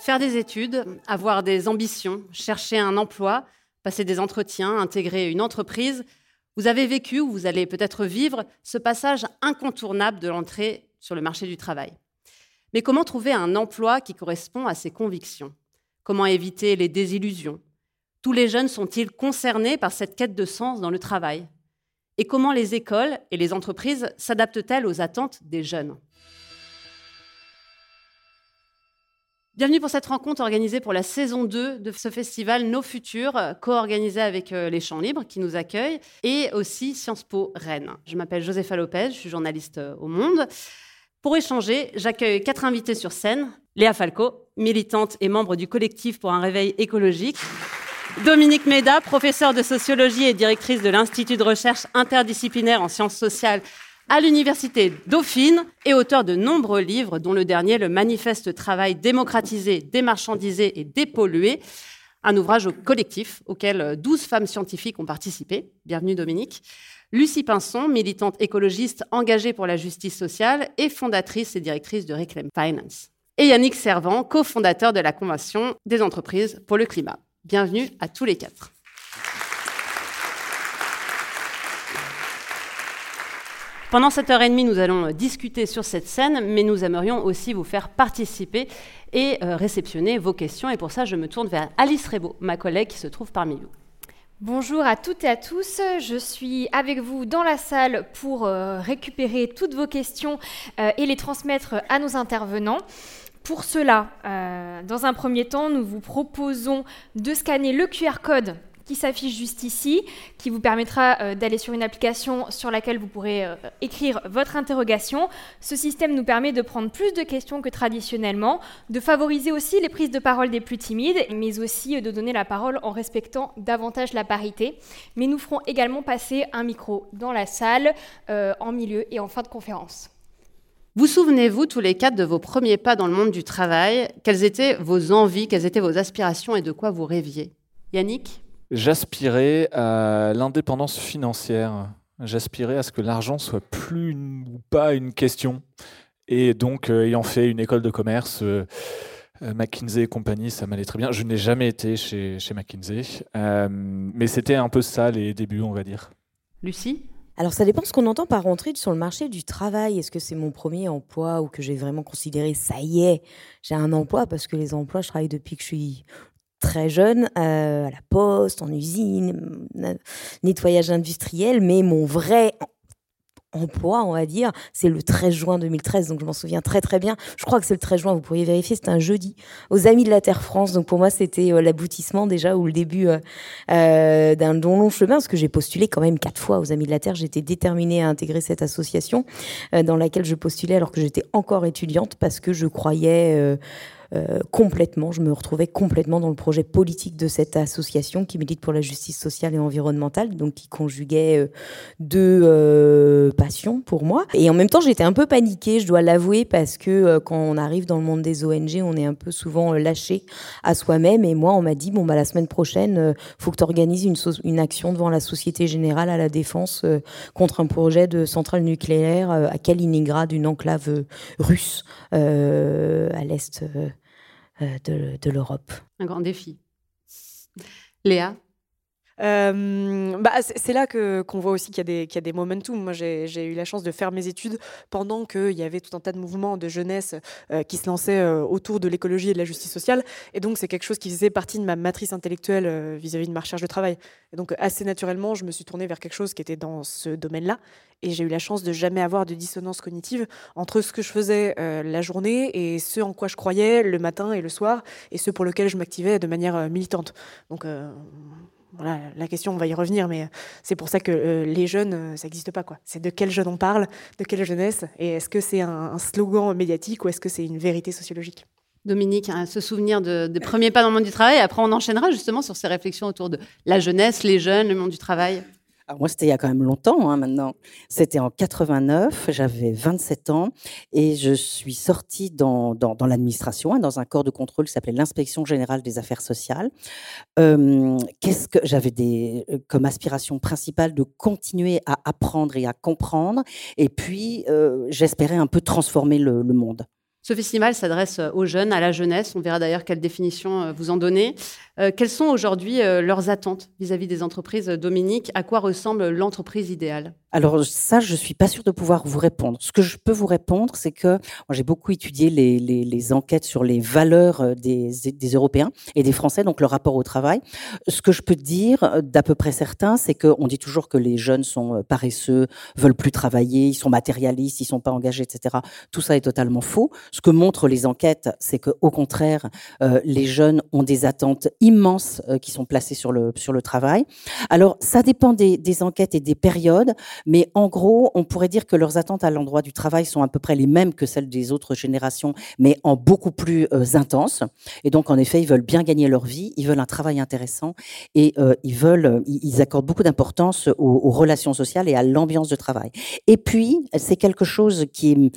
Faire des études, avoir des ambitions, chercher un emploi, passer des entretiens, intégrer une entreprise, vous avez vécu ou vous allez peut-être vivre ce passage incontournable de l'entrée sur le marché du travail. Mais comment trouver un emploi qui correspond à ses convictions? Comment éviter les désillusions? Tous les jeunes sont-ils concernés par cette quête de sens dans le travail? Et comment les écoles et les entreprises s'adaptent-elles aux attentes des jeunes? Bienvenue pour cette rencontre organisée pour la saison 2 de ce festival Nos Futurs, co-organisé avec euh, les Champs Libres qui nous accueillent et aussi Sciences Po Rennes. Je m'appelle Josepha Lopez, je suis journaliste euh, au Monde. Pour échanger, j'accueille quatre invités sur scène. Léa Falco, militante et membre du collectif pour un réveil écologique. Dominique Méda, professeure de sociologie et directrice de l'Institut de recherche interdisciplinaire en sciences sociales à l'Université Dauphine et auteur de nombreux livres, dont le dernier, Le Manifeste Travail démocratisé, démarchandisé et dépollué, un ouvrage collectif auquel 12 femmes scientifiques ont participé. Bienvenue Dominique. Lucie Pinson, militante écologiste engagée pour la justice sociale et fondatrice et directrice de Reclaim Finance. Et Yannick Servant, cofondateur de la Convention des entreprises pour le climat. Bienvenue à tous les quatre. Pendant cette heure et demie, nous allons discuter sur cette scène, mais nous aimerions aussi vous faire participer et euh, réceptionner vos questions. Et pour ça, je me tourne vers Alice Rebaud, ma collègue qui se trouve parmi vous. Bonjour à toutes et à tous, je suis avec vous dans la salle pour euh, récupérer toutes vos questions euh, et les transmettre à nos intervenants. Pour cela, euh, dans un premier temps, nous vous proposons de scanner le QR code qui s'affiche juste ici, qui vous permettra euh, d'aller sur une application sur laquelle vous pourrez euh, écrire votre interrogation. Ce système nous permet de prendre plus de questions que traditionnellement, de favoriser aussi les prises de parole des plus timides, mais aussi de donner la parole en respectant davantage la parité. Mais nous ferons également passer un micro dans la salle, en milieu et en fin de conférence. Vous souvenez-vous tous les quatre de vos premiers pas dans le monde du travail? Quelles étaient vos envies, quelles étaient vos aspirations et de quoi vous rêviez? Yannick? J'aspirais à l'indépendance financière. J'aspirais à ce que l'argent soit plus ou pas une question. Et donc, euh, ayant fait une école de commerce, euh, euh, McKinsey et compagnie, ça m'allait très bien. Je n'ai jamais été chez, chez McKinsey, mais c'était un peu ça les débuts, on va dire. Lucie? Alors ça dépend ce qu'on entend par rentrer sur le marché du travail. Est-ce que c'est mon premier emploi ou que j'ai vraiment considéré ça y est, j'ai un emploi parce que les emplois, je travaille depuis que je suis très jeune, euh, à la poste, en usine, nettoyage industriel, mais mon vrai emploi, on va dire, c'est le 13 juin 2013, donc je m'en souviens très très bien. Je crois que c'est le 13 juin, vous pourriez vérifier, c'était un jeudi, aux Amis de la Terre France. Donc pour moi, c'était euh, l'aboutissement déjà ou le début euh, d'un long long chemin, parce que j'ai postulé quand même quatre fois aux Amis de la Terre. J'étais déterminée à intégrer cette association dans laquelle je postulais alors que j'étais encore étudiante, parce que je croyais euh, complètement, je me retrouvais complètement dans le projet politique de cette association qui milite pour la justice sociale et environnementale, donc qui conjuguait euh, deux euh, passions pour moi. Et en même temps, j'étais un peu paniquée, je dois l'avouer, parce que quand on arrive dans le monde des ONG, on est un peu souvent lâché à soi-même. Et moi, on m'a dit, bon, bah, la semaine prochaine, faut que tu organises une, une, action devant la Société Générale à la Défense contre un projet de centrale nucléaire à Kaliningrad, une enclave russe à l'est euh, de, de l'Europe. Un grand défi. Léa? Euh, bah, c'est là qu'on voit aussi qu'il y, y, a des momentum. Moi, j'ai eu la chance de faire mes études pendant qu'il y avait tout un tas de mouvements de jeunesse euh, qui se lançaient autour de l'écologie et de la justice sociale. Et donc, c'est quelque chose qui faisait partie de ma matrice intellectuelle vis-à-vis -vis de ma recherche de travail. Et donc, assez naturellement, je me suis tournée vers quelque chose qui était dans ce domaine-là. Et j'ai eu la chance de jamais avoir de dissonance cognitive entre ce que je faisais euh, la journée et ce en quoi je croyais le matin et le soir, et ce pour lequel je m'activais de manière euh, militante. Donc euh, voilà, la question, on va y revenir, mais c'est pour ça que les jeunes, ça n'existe pas. C'est de quels jeunes on parle, de quelle jeunesse, et est-ce que c'est un, slogan médiatique ou est-ce que c'est une vérité sociologique? Dominique, hein, se souvenir de, des premiers pas dans le monde du travail, après on enchaînera justement sur ces réflexions autour de la jeunesse, les jeunes, le monde du travail. Moi, c'était il y a quand même longtemps hein, maintenant. C'était en 89, j'avais 27 ans et je suis sortie dans, dans, l'administration, hein, dans un corps de contrôle qui s'appelait l'inspection générale des affaires sociales. Qu'est-ce que j'avais des, comme aspiration principale de continuer à apprendre et à comprendre et puis j'espérais un peu transformer le monde. Ce festival s'adresse euh, aux jeunes, à la jeunesse. On verra d'ailleurs quelle définition euh, vous en donnez. Euh, quelles sont aujourd'hui leurs attentes vis-à-vis des entreprises Dominique? À quoi ressemble l'entreprise idéale? Alors ça, je suis pas sûre de pouvoir vous répondre. Ce que je peux vous répondre, c'est que j'ai beaucoup étudié les, enquêtes sur les valeurs des, Européens et des Français, donc leur rapport au travail. Ce que je peux dire d'à peu près certain, c'est qu'on dit toujours que les jeunes sont paresseux, veulent plus travailler, ils sont matérialistes, ils sont pas engagés, etc. Tout ça est totalement faux. Ce que montrent les enquêtes, c'est que au contraire, euh, les jeunes ont des attentes euh, qui sont placées sur le sur le travail. Alors ça dépend des, enquêtes et des périodes. Mais en gros, on pourrait dire que leurs attentes à l'endroit du travail sont à peu près les mêmes que celles des autres générations, mais en beaucoup plus euh, intenses. Et donc, en effet, ils veulent bien gagner leur vie, ils veulent un travail intéressant et euh, ils veulent, ils accordent beaucoup d'importance aux, relations sociales et à l'ambiance de travail. Et puis, c'est quelque chose qui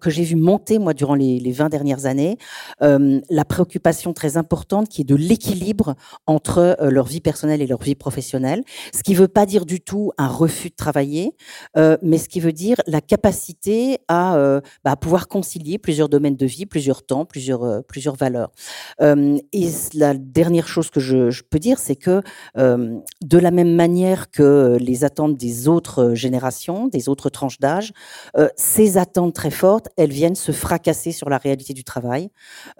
que j'ai vu monter moi durant les, les 20 dernières années, la préoccupation très importante qui est de l'équilibre entre leur vie personnelle et leur vie professionnelle, ce qui ne veut pas dire du tout un refus de travailler, euh, mais ce qui veut dire la capacité à, euh, bah, pouvoir concilier plusieurs domaines de vie, plusieurs temps, plusieurs, euh, plusieurs valeurs. et la dernière chose que je peux dire, c'est que de la même manière que les attentes des autres générations, des autres tranches d'âge, ces attentes très fortes, elles viennent se fracasser sur la réalité du travail.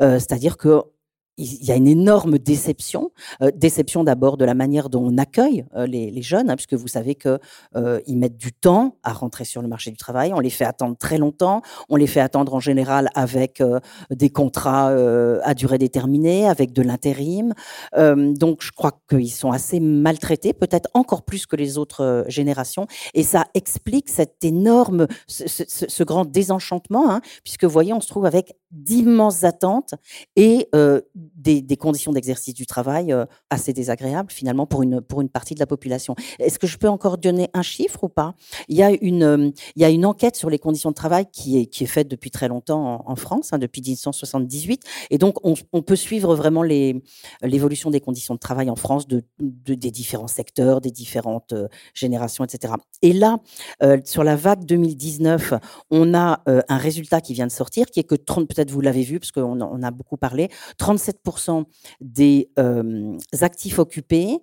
C'est-à-dire que il y a une énorme déception. Euh, déception d'abord de la manière dont on accueille euh, les, jeunes, hein, puisque vous savez que euh, mettent du temps à rentrer sur le marché du travail. On les fait attendre très longtemps. On les fait attendre en général avec des contrats à durée déterminée, avec de l'intérim. donc, je crois qu'ils sont assez maltraités, peut-être encore plus que les autres générations, et ça explique cet énorme, ce grand désenchantement, hein, puisque vous voyez, on se trouve avec d'immenses attentes et des, conditions d'exercice du travail euh, assez désagréables finalement pour une, pour une partie de la population. Est-ce que je peux encore donner un chiffre ou pas? Il y, a une, euh, il y a une enquête sur les conditions de travail qui est, qui est faite depuis très longtemps en, France, hein, depuis 1978, et donc on, on peut suivre vraiment l'évolution des conditions de travail en France de, des différents secteurs, des différentes euh, générations, etc. Et là, sur la vague 2019, on a un résultat qui vient de sortir, qui est que 30, peut-être vous l'avez vu, parce qu'on en a beaucoup parlé, 37 des actifs occupés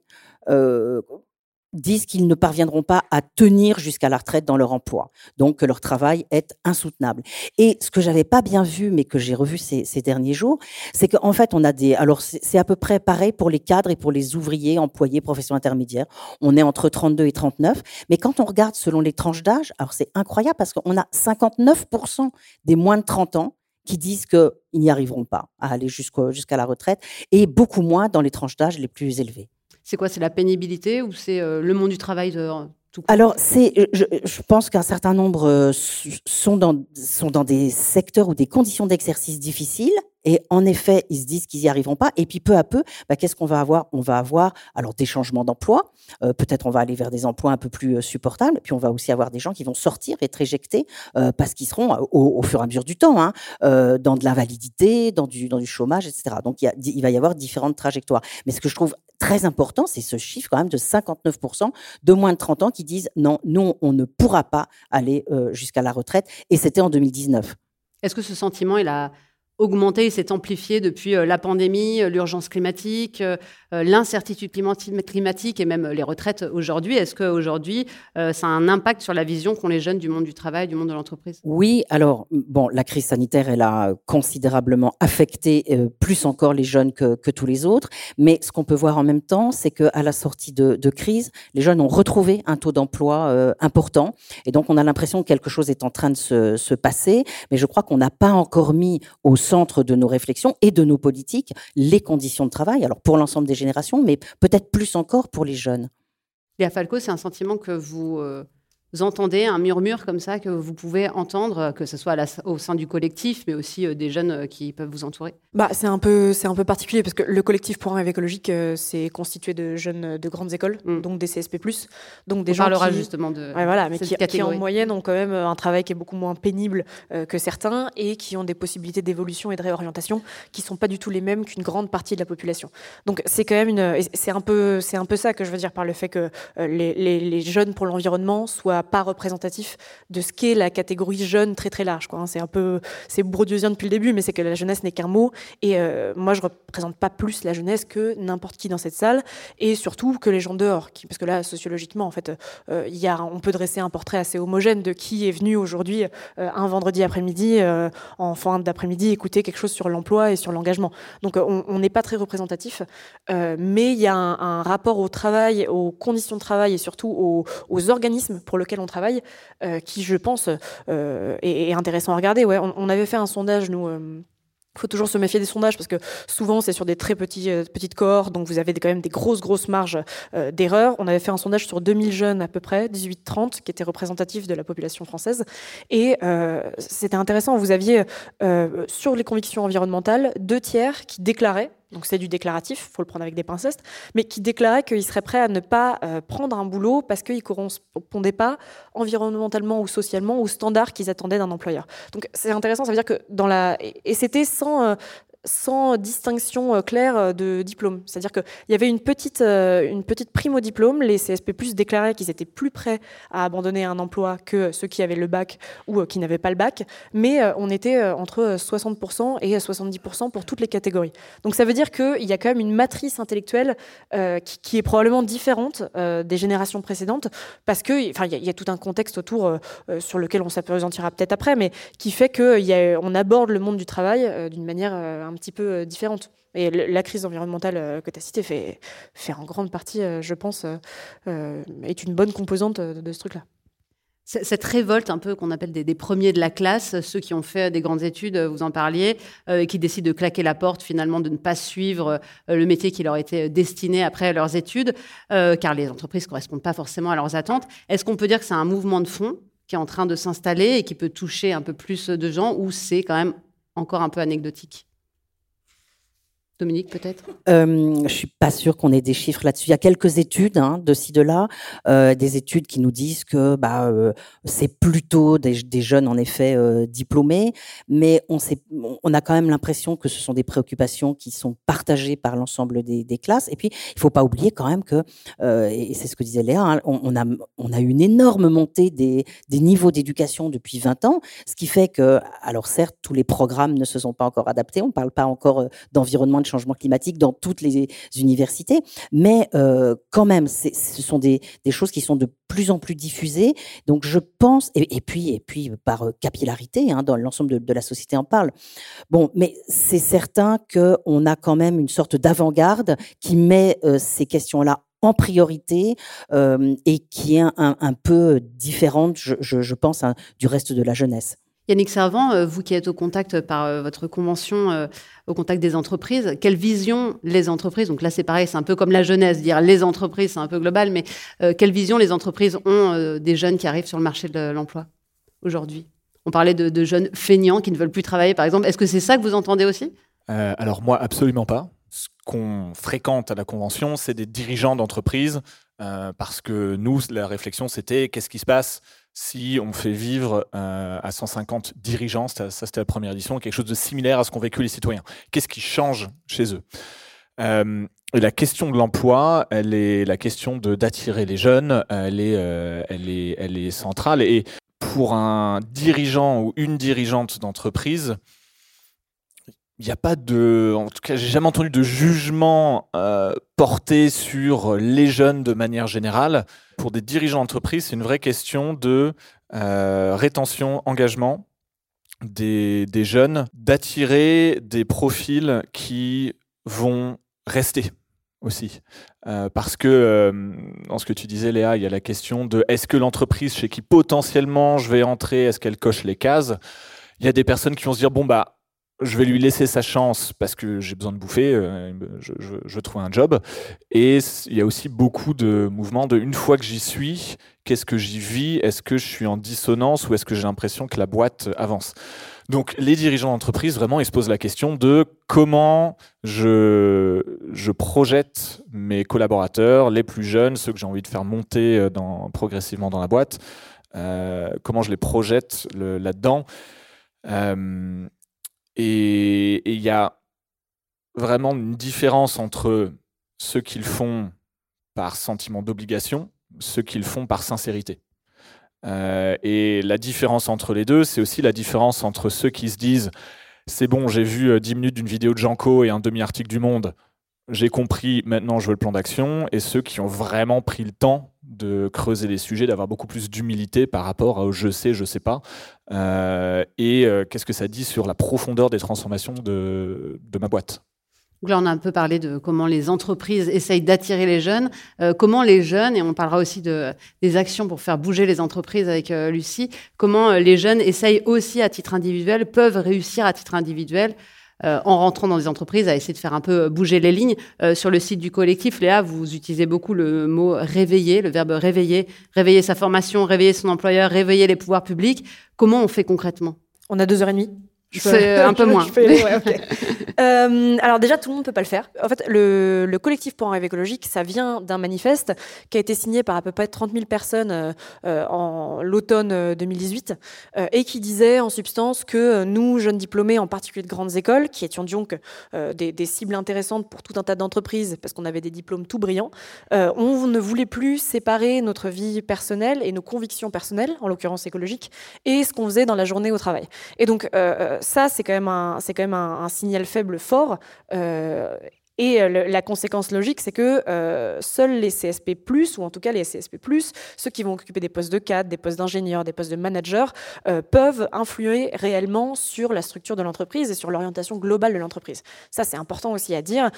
disent qu'ils ne parviendront pas à tenir jusqu'à la retraite dans leur emploi, donc que leur travail est insoutenable. Et ce que j'avais pas bien vu, mais que j'ai revu ces, derniers jours, c'est qu'en fait, on a des. Alors, c'est à peu près pareil pour les cadres et pour les ouvriers, employés, professions intermédiaires. On est entre 32 et 39. Mais quand on regarde selon les tranches d'âge, alors c'est incroyable parce qu'on a 59% des moins de 30 ans qui disent qu'ils n'y arriveront pas à aller jusqu'à la retraite, et beaucoup moins dans les tranches d'âge les plus élevées. C'est quoi C'est la pénibilité ou c'est euh, le monde du travail de, tout Alors, c'est, je, je, pense qu'un certain nombre euh, sont dans, sont dans des secteurs ou des conditions d'exercice difficiles et en effet, ils se disent qu'ils n'y arriveront pas. Et puis peu à peu, bah, qu'est-ce qu'on va avoir? On va avoir alors des changements d'emploi. Euh, peut-être on va aller vers des emplois un peu plus euh, supportables. Puis on va aussi avoir des gens qui vont sortir, être éjectés euh, parce qu'ils seront au, fur et à mesure du temps hein, dans de l'invalidité, dans du, dans du chômage, etc. Donc il, va y avoir différentes trajectoires. Mais ce que je trouve très important, c'est ce chiffre quand même de 59% de moins de 30 ans qui disent non, non, on ne pourra pas aller jusqu'à la retraite. Et c'était en 2019. Est-ce que ce sentiment, il a augmenté et s'est amplifié depuis euh, la pandémie, euh, l'urgence climatique, euh, l'incertitude climatique et même les retraites aujourd'hui. Est-ce qu'aujourd'hui, ça a un impact sur la vision qu'ont les jeunes du monde du travail, du monde de l'entreprise? Oui, alors, bon, la crise sanitaire, elle a considérablement affecté plus encore les jeunes que, tous les autres. Mais ce qu'on peut voir en même temps, c'est qu'à la sortie de, crise, les jeunes ont retrouvé un taux d'emploi important. Et donc, on a l'impression que quelque chose est en train de se passer. Mais je crois qu'on n'a pas encore mis au centre de nos réflexions et de nos politiques les conditions de travail, alors pour l'ensemble des générations, mais peut-être plus encore pour les jeunes. Léa Falco, c'est un sentiment que vous, euh, entendez un murmure comme ça que vous pouvez entendre, que ce soit au sein du collectif, mais aussi des jeunes qui peuvent vous entourer? Bah, C'est un, peu, un peu particulier parce que le collectif pour un rêve écologique, c'est constitué de jeunes de grandes écoles, mm. donc des CSP, donc des On gens parlera qui, justement de. voilà, mais qui, qui, en moyenne ont quand même un travail qui est beaucoup moins pénible que certains et qui ont des possibilités d'évolution et de réorientation qui sont pas du tout les mêmes qu'une grande partie de la population. Donc c'est quand même une, c'est un peu, un peu ça que je veux dire par le fait que euh, les, les, jeunes pour l'environnement soient pas représentatifs de ce qu'est la catégorie jeune très très large. Quoi. Hein. C'est un peu, c'est bourdieusien depuis le début, mais c'est que la jeunesse n'est qu'un mot. Et euh, moi je représente pas plus la jeunesse que n'importe qui dans cette salle, et surtout que les gens dehors, parce que là sociologiquement en fait, euh, y a, on peut dresser un portrait assez homogène de qui est venu aujourd'hui un vendredi après-midi en fin d'après-midi écouter quelque chose sur l'emploi et sur l'engagement. Donc on n'est pas très représentatif, mais il y a un, rapport au travail, aux conditions de travail et surtout aux, organismes pour lesquels on travaille, euh, qui, je pense, euh, est, intéressant à regarder. Ouais, on, avait fait un sondage, nous. Euh, il faut toujours se méfier des sondages parce que souvent c'est sur des très petits, petites cohortes, donc vous avez quand même des grosses, grosses marges d'erreur. On avait fait un sondage sur 2000 jeunes à peu près, 18-30, qui étaient représentatifs de la population française. Et c'était intéressant, vous aviez sur les convictions environnementales deux tiers qui déclaraient donc c'est du déclaratif, il faut le prendre avec des pincettes, mais qui déclarait qu'il serait prêt à ne pas euh, prendre un boulot parce qu'il ne correspondait pas environnementalement ou socialement aux standards qu'ils attendaient d'un employeur. Donc c'est intéressant, ça veut dire que dans la... Et c'était sans, euh, sans distinction euh, claire euh, de diplôme. C'est-à-dire qu'il y avait une petite, euh, une petite prime au diplôme. Les CSP+, déclaraient qu'ils étaient plus prêts à abandonner un emploi que ceux qui avaient le bac ou qui n'avaient pas le bac. Mais on était entre 60% et 70% pour toutes les catégories. Donc ça veut dire qu'il y a quand même une matrice intellectuelle qui, est probablement différente des générations précédentes parce qu'il enfin, y, y, a tout un contexte autour sur lequel on s'appréhendira peut-être après, mais qui fait qu'on aborde le monde du travail d'une manière petit peu euh, différente. Et la crise environnementale euh, que tu as citée fait, fait en grande partie, euh, je pense, est une bonne composante de ce truc-là. Cette révolte un peu qu'on appelle des, premiers de la classe, ceux qui ont fait des grandes études, vous en parliez, qui décident de claquer la porte finalement, de ne pas suivre le métier qui leur était destiné après leurs études, car les entreprises ne correspondent pas forcément à leurs attentes. Est-ce qu'on peut dire que c'est un mouvement de fond qui est en train de s'installer et qui peut toucher un peu plus de gens, ou c'est quand même encore un peu anecdotique? Dominique, peut-être? Euh, Je ne suis pas sûre qu'on ait des chiffres là-dessus. Il y a quelques études hein, de ci, de là, euh, des études qui nous disent que bah, euh, c'est plutôt des, jeunes, en effet, diplômés, mais on, a quand même l'impression que ce sont des préoccupations qui sont partagées par l'ensemble des, des, classes. Et puis, il ne faut pas oublier quand même que, et c'est ce que disait Léa, hein, on, a, on a une énorme montée des, des niveaux d'éducation depuis 20 ans, ce qui fait que, alors certes, tous les programmes ne se sont pas encore adaptés, on ne parle pas encore d'environnement changement climatique dans toutes les universités, mais euh, quand même, ce sont des, choses qui sont de plus en plus diffusées. Donc je pense, et, puis, et puis par euh, capillarité, hein, dans l'ensemble de, la société en parle. Bon, mais c'est certain qu'on a quand même une sorte d'avant-garde qui met euh, ces questions-là en priorité et qui est un, peu différente, je, pense, hein, du reste de la jeunesse. Yannick Servant, euh, vous qui êtes au contact par euh, votre convention, euh, au contact des entreprises, quelle vision les entreprises, donc là c'est pareil, c'est un peu comme la jeunesse, dire les entreprises, c'est un peu global, mais quelle vision les entreprises ont des jeunes qui arrivent sur le marché de l'emploi aujourd'hui? On parlait de, jeunes feignants qui ne veulent plus travailler, par exemple. Est-ce que c'est ça que vous entendez aussi? Alors moi, absolument pas. Ce qu'on fréquente à la convention, c'est des dirigeants d'entreprises, parce que nous, la réflexion, c'était qu'est-ce qui se passe? Si on fait vivre euh, à 150 dirigeants, ça, c'était la première édition, quelque chose de similaire à ce qu'ont vécu les citoyens. Qu'est-ce qui change chez eux? Euh, la question de l'emploi, elle est la question d'attirer les jeunes, elle est, euh, elle est, elle est centrale. Et pour un dirigeant ou une dirigeante d'entreprise, il n'y a pas de, en tout cas, j'ai jamais entendu de jugement euh, porté sur les jeunes de manière générale. Pour des dirigeants d'entreprise, c'est une vraie question de euh, rétention, engagement des, des jeunes, d'attirer des profils qui vont rester aussi. Euh, parce que, dans ce que tu disais, Léa, il y a la question de est-ce que l'entreprise chez qui potentiellement je vais entrer, est-ce qu'elle coche les cases? Il y a des personnes qui vont se dire bon, bah, je vais lui laisser sa chance parce que j'ai besoin de bouffer, euh, je, trouve un job. Et il y a aussi beaucoup de mouvements de une fois que j'y suis, qu'est-ce que j'y vis? Est-ce que je suis en dissonance ou est-ce que j'ai l'impression que la boîte avance? Donc les dirigeants d'entreprise, vraiment, ils se posent la question de comment je, je projette mes collaborateurs, les plus jeunes, ceux que j'ai envie de faire monter euh, progressivement dans la boîte, euh, comment je les projette là-dedans? Et il y a vraiment une différence entre ceux qu'ils font par sentiment d'obligation, ceux qu'ils font par sincérité. Euh, et la différence entre les deux, c'est aussi la différence entre ceux qui se disent c'est bon, j'ai vu 10 euh, minutes d'une vidéo de Janko et un demi-article du Monde, j'ai compris, maintenant je veux le plan d'action, et ceux qui ont vraiment pris le temps de creuser les sujets, d'avoir beaucoup plus d'humilité par rapport au je sais, je sais pas, euh, et euh, qu'est-ce que ça dit sur la profondeur des transformations de, ma boîte? là, on a un peu parlé de comment les entreprises essayent d'attirer les jeunes, euh, comment les jeunes, et on parlera aussi de, des actions pour faire bouger les entreprises avec Lucie, comment les jeunes essayent aussi à titre individuel, peuvent réussir à titre individuel euh, en rentrant dans des entreprises, à essayer de faire un peu bouger les lignes. Euh, sur le site du collectif, Léa, vous utilisez beaucoup le mot réveiller, le verbe réveiller, réveiller sa formation, réveiller son employeur, réveiller les pouvoirs publics. Comment on fait concrètement? On a deux heures et demie. C'est un peu moins. Euh, alors déjà, tout le monde ne peut pas le faire. En fait, le, collectif pour un rêve écologique, ça vient d'un manifeste qui a été signé par à peu près 30 000 personnes euh, euh, en l'automne 2018 et qui disait en substance que nous, jeunes diplômés, en particulier de grandes écoles, qui étions donc des, des, cibles intéressantes pour tout un tas d'entreprises parce qu'on avait des diplômes tout brillants, on ne voulait plus séparer notre vie personnelle et nos convictions personnelles, en l'occurrence écologiques, et ce qu'on faisait dans la journée au travail. Et donc ça, c'est quand même un, c'est quand même un, signal faible fort. Et euh, la conséquence logique, c'est que euh, seuls les CSP+, ou en tout cas les CSP+, ceux qui vont occuper des postes de cadre, des postes d'ingénieur, des postes de manager, euh, peuvent influer réellement sur la structure de l'entreprise et sur l'orientation globale de l'entreprise. Ça, c'est important aussi à dire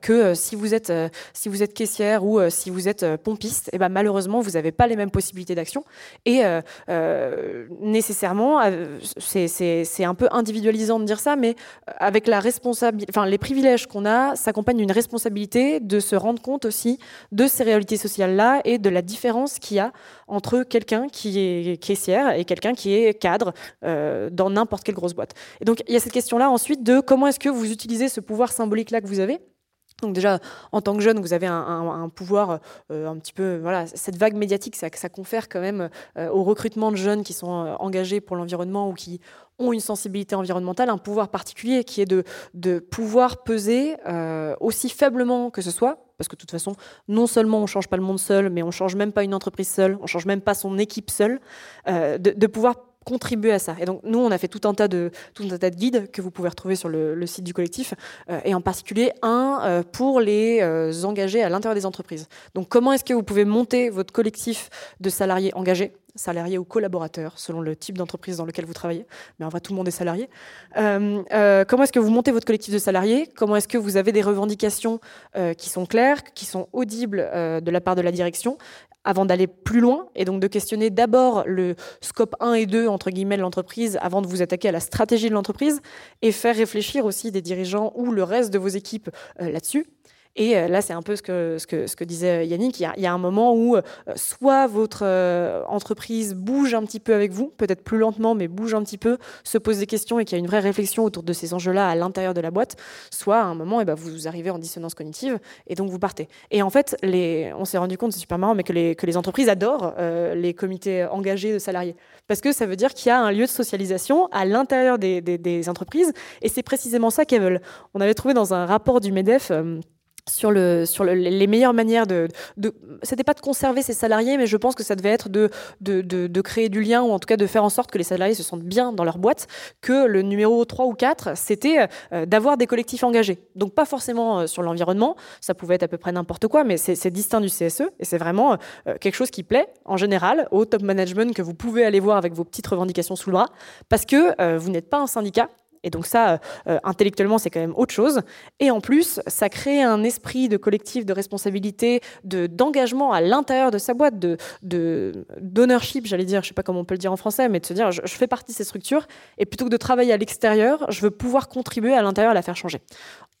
que si vous êtes si vous êtes caissière ou si vous êtes pompiste, et eh ben malheureusement, vous n'avez pas les mêmes possibilités d'action et nécessairement, c'est un peu individualisant de dire ça, mais avec la responsabilité, enfin les privilèges qu'on a s'accompagne d'une responsabilité de se rendre compte aussi de ces réalités sociales-là et de la différence qu'il y a entre quelqu'un qui est caissière et quelqu'un qui est cadre euh, dans n'importe quelle grosse boîte. Et donc il y a cette question-là ensuite de comment est-ce que vous utilisez ce pouvoir symbolique-là que vous avez donc déjà, en tant que jeune, vous avez un, pouvoir euh, un petit peu, voilà, cette vague médiatique, ça, confère quand même euh, au recrutement de jeunes qui sont engagés pour l'environnement ou qui ont une sensibilité environnementale, un pouvoir particulier qui est de, pouvoir peser euh, aussi faiblement que ce soit, parce que de toute façon, non seulement on change pas le monde seul, mais on change même pas une entreprise seule, on change même pas son équipe seule, euh, de, de, pouvoir contribuer à ça. Et donc nous, on a fait tout un tas de guides que vous pouvez retrouver sur le, site du collectif, euh, et en particulier un pour les engagés à l'intérieur des entreprises. Donc comment est-ce que vous pouvez monter votre collectif de salariés engagés salarié ou collaborateur, selon le type d'entreprise dans lequel vous travaillez. Mais en vrai, tout le monde est salarié. Euh, euh, comment est-ce que vous montez votre collectif de salariés? Comment est-ce que vous avez des revendications euh, qui sont claires, qui sont audibles de la part de la direction? Avant d'aller plus loin et donc de questionner d'abord le scope 1 et 2 entre guillemets de l'entreprise avant de vous attaquer à la stratégie de l'entreprise et faire réfléchir aussi des dirigeants ou le reste de vos équipes là-dessus. Et euh, là, c'est un peu ce que, disait Yannick. Il y, a, un moment où euh, soit votre euh, entreprise bouge un petit peu avec vous, peut-être plus lentement, mais bouge un petit peu, se pose des questions et qu'il y a une vraie réflexion autour de ces enjeux-là à l'intérieur de la boîte, soit à un moment, eh ben, vous arrivez en dissonance cognitive et donc vous partez. Et en fait, on s'est rendu compte, c'est super marrant, mais que les, entreprises adorent les comités engagés de salariés. Parce que ça veut dire qu'il y a un lieu de socialisation à l'intérieur des, entreprises et c'est précisément ça qu'elles veulent. On avait trouvé dans un rapport du MEDEF sur, le, sur les meilleures manières de, de c'était pas de conserver ses salariés, mais je pense que ça devait être de, créer du lien ou en tout cas de faire en sorte que les salariés se sentent bien dans leur boîte, que le numéro 3 ou 4, c'était euh, d'avoir des collectifs engagés. Donc pas forcément euh, sur l'environnement, ça pouvait être à peu près n'importe quoi, mais c'est distinct du CSE et c'est vraiment euh, quelque chose qui plaît en général au top management que vous pouvez aller voir avec vos petites revendications sous le bras, parce que vous n'êtes pas un syndicat Et donc ça, euh, intellectuellement, c'est quand même autre chose. Et en plus, ça crée un esprit de collectif, de responsabilité, de d'engagement à l'intérieur de sa boîte, de d'ownership, j'allais dire, je sais pas comment on peut le dire en français, mais de se dire, je, fais partie de ces structures, et plutôt que de travailler à l'extérieur, je veux pouvoir contribuer à l'intérieur à la faire changer.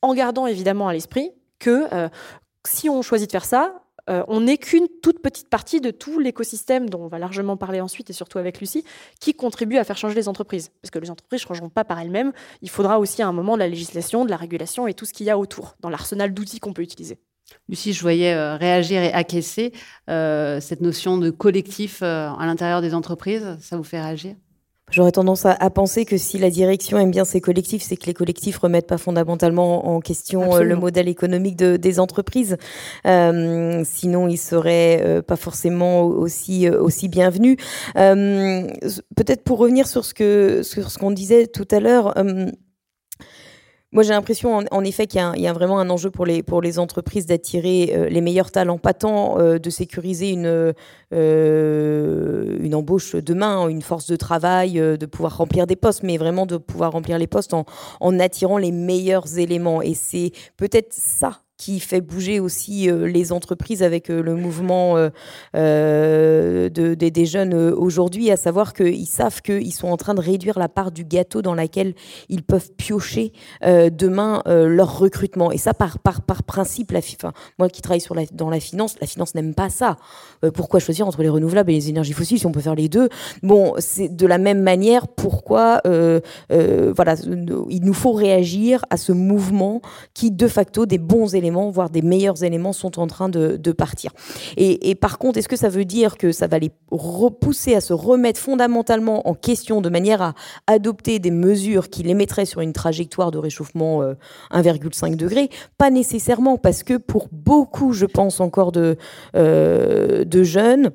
En gardant évidemment à l'esprit que euh, si on choisit de faire ça, euh, on n'est qu'une toute petite partie de tout l'écosystème dont on va largement parler ensuite et surtout avec Lucie, qui contribue à faire changer les entreprises. Parce que les entreprises ne changeront pas par elles-mêmes. Il faudra aussi à un moment de la législation, de la régulation et tout ce qu'il y a autour, dans l'arsenal d'outils qu'on peut utiliser. Lucie, je voyais euh, réagir et acquiescer. Euh, cette notion de collectif à l'intérieur des entreprises, ça vous fait réagir? J'aurais tendance à, penser que si la direction aime bien ces collectifs, c'est que les collectifs remettent pas fondamentalement en question euh, le modèle économique de, des entreprises. Euh, sinon, ils seraient euh, pas forcément aussi aussi bienvenus. Peut-être pour revenir sur ce que sur ce qu'on disait tout à l'heure. Moi, j'ai l'impression, en, effet, qu'il y, a vraiment un enjeu pour les, entreprises d'attirer euh, les meilleurs talents, pas tant euh, de sécuriser une, euh, une embauche demain, une force de travail, de pouvoir remplir des postes, mais vraiment de pouvoir remplir les postes en attirant les meilleurs éléments. Et c'est peut-être ça qui fait bouger aussi euh, les entreprises avec euh, le mouvement euh, de, des jeunes aujourd'hui, à savoir qu'ils savent qu'ils sont en train de réduire la part du gâteau dans laquelle ils peuvent piocher demain leur recrutement. Et ça, par, principe, moi qui travaille dans la finance, la finance n'aime pas ça. pourquoi choisir entre les renouvelables et les énergies fossiles si on peut faire les deux? Bon, c'est de la même manière, pourquoi voilà, il nous faut réagir à ce mouvement qui, de facto, des bons éléments voire des meilleurs éléments sont en train de, partir. Et, par contre, est-ce que ça veut dire que ça va les repousser à se remettre fondamentalement en question de manière à adopter des mesures qui les mettraient sur une trajectoire de réchauffement 1,5 euh, degré Pas nécessairement, parce que pour beaucoup, je pense encore de, euh, de jeunes,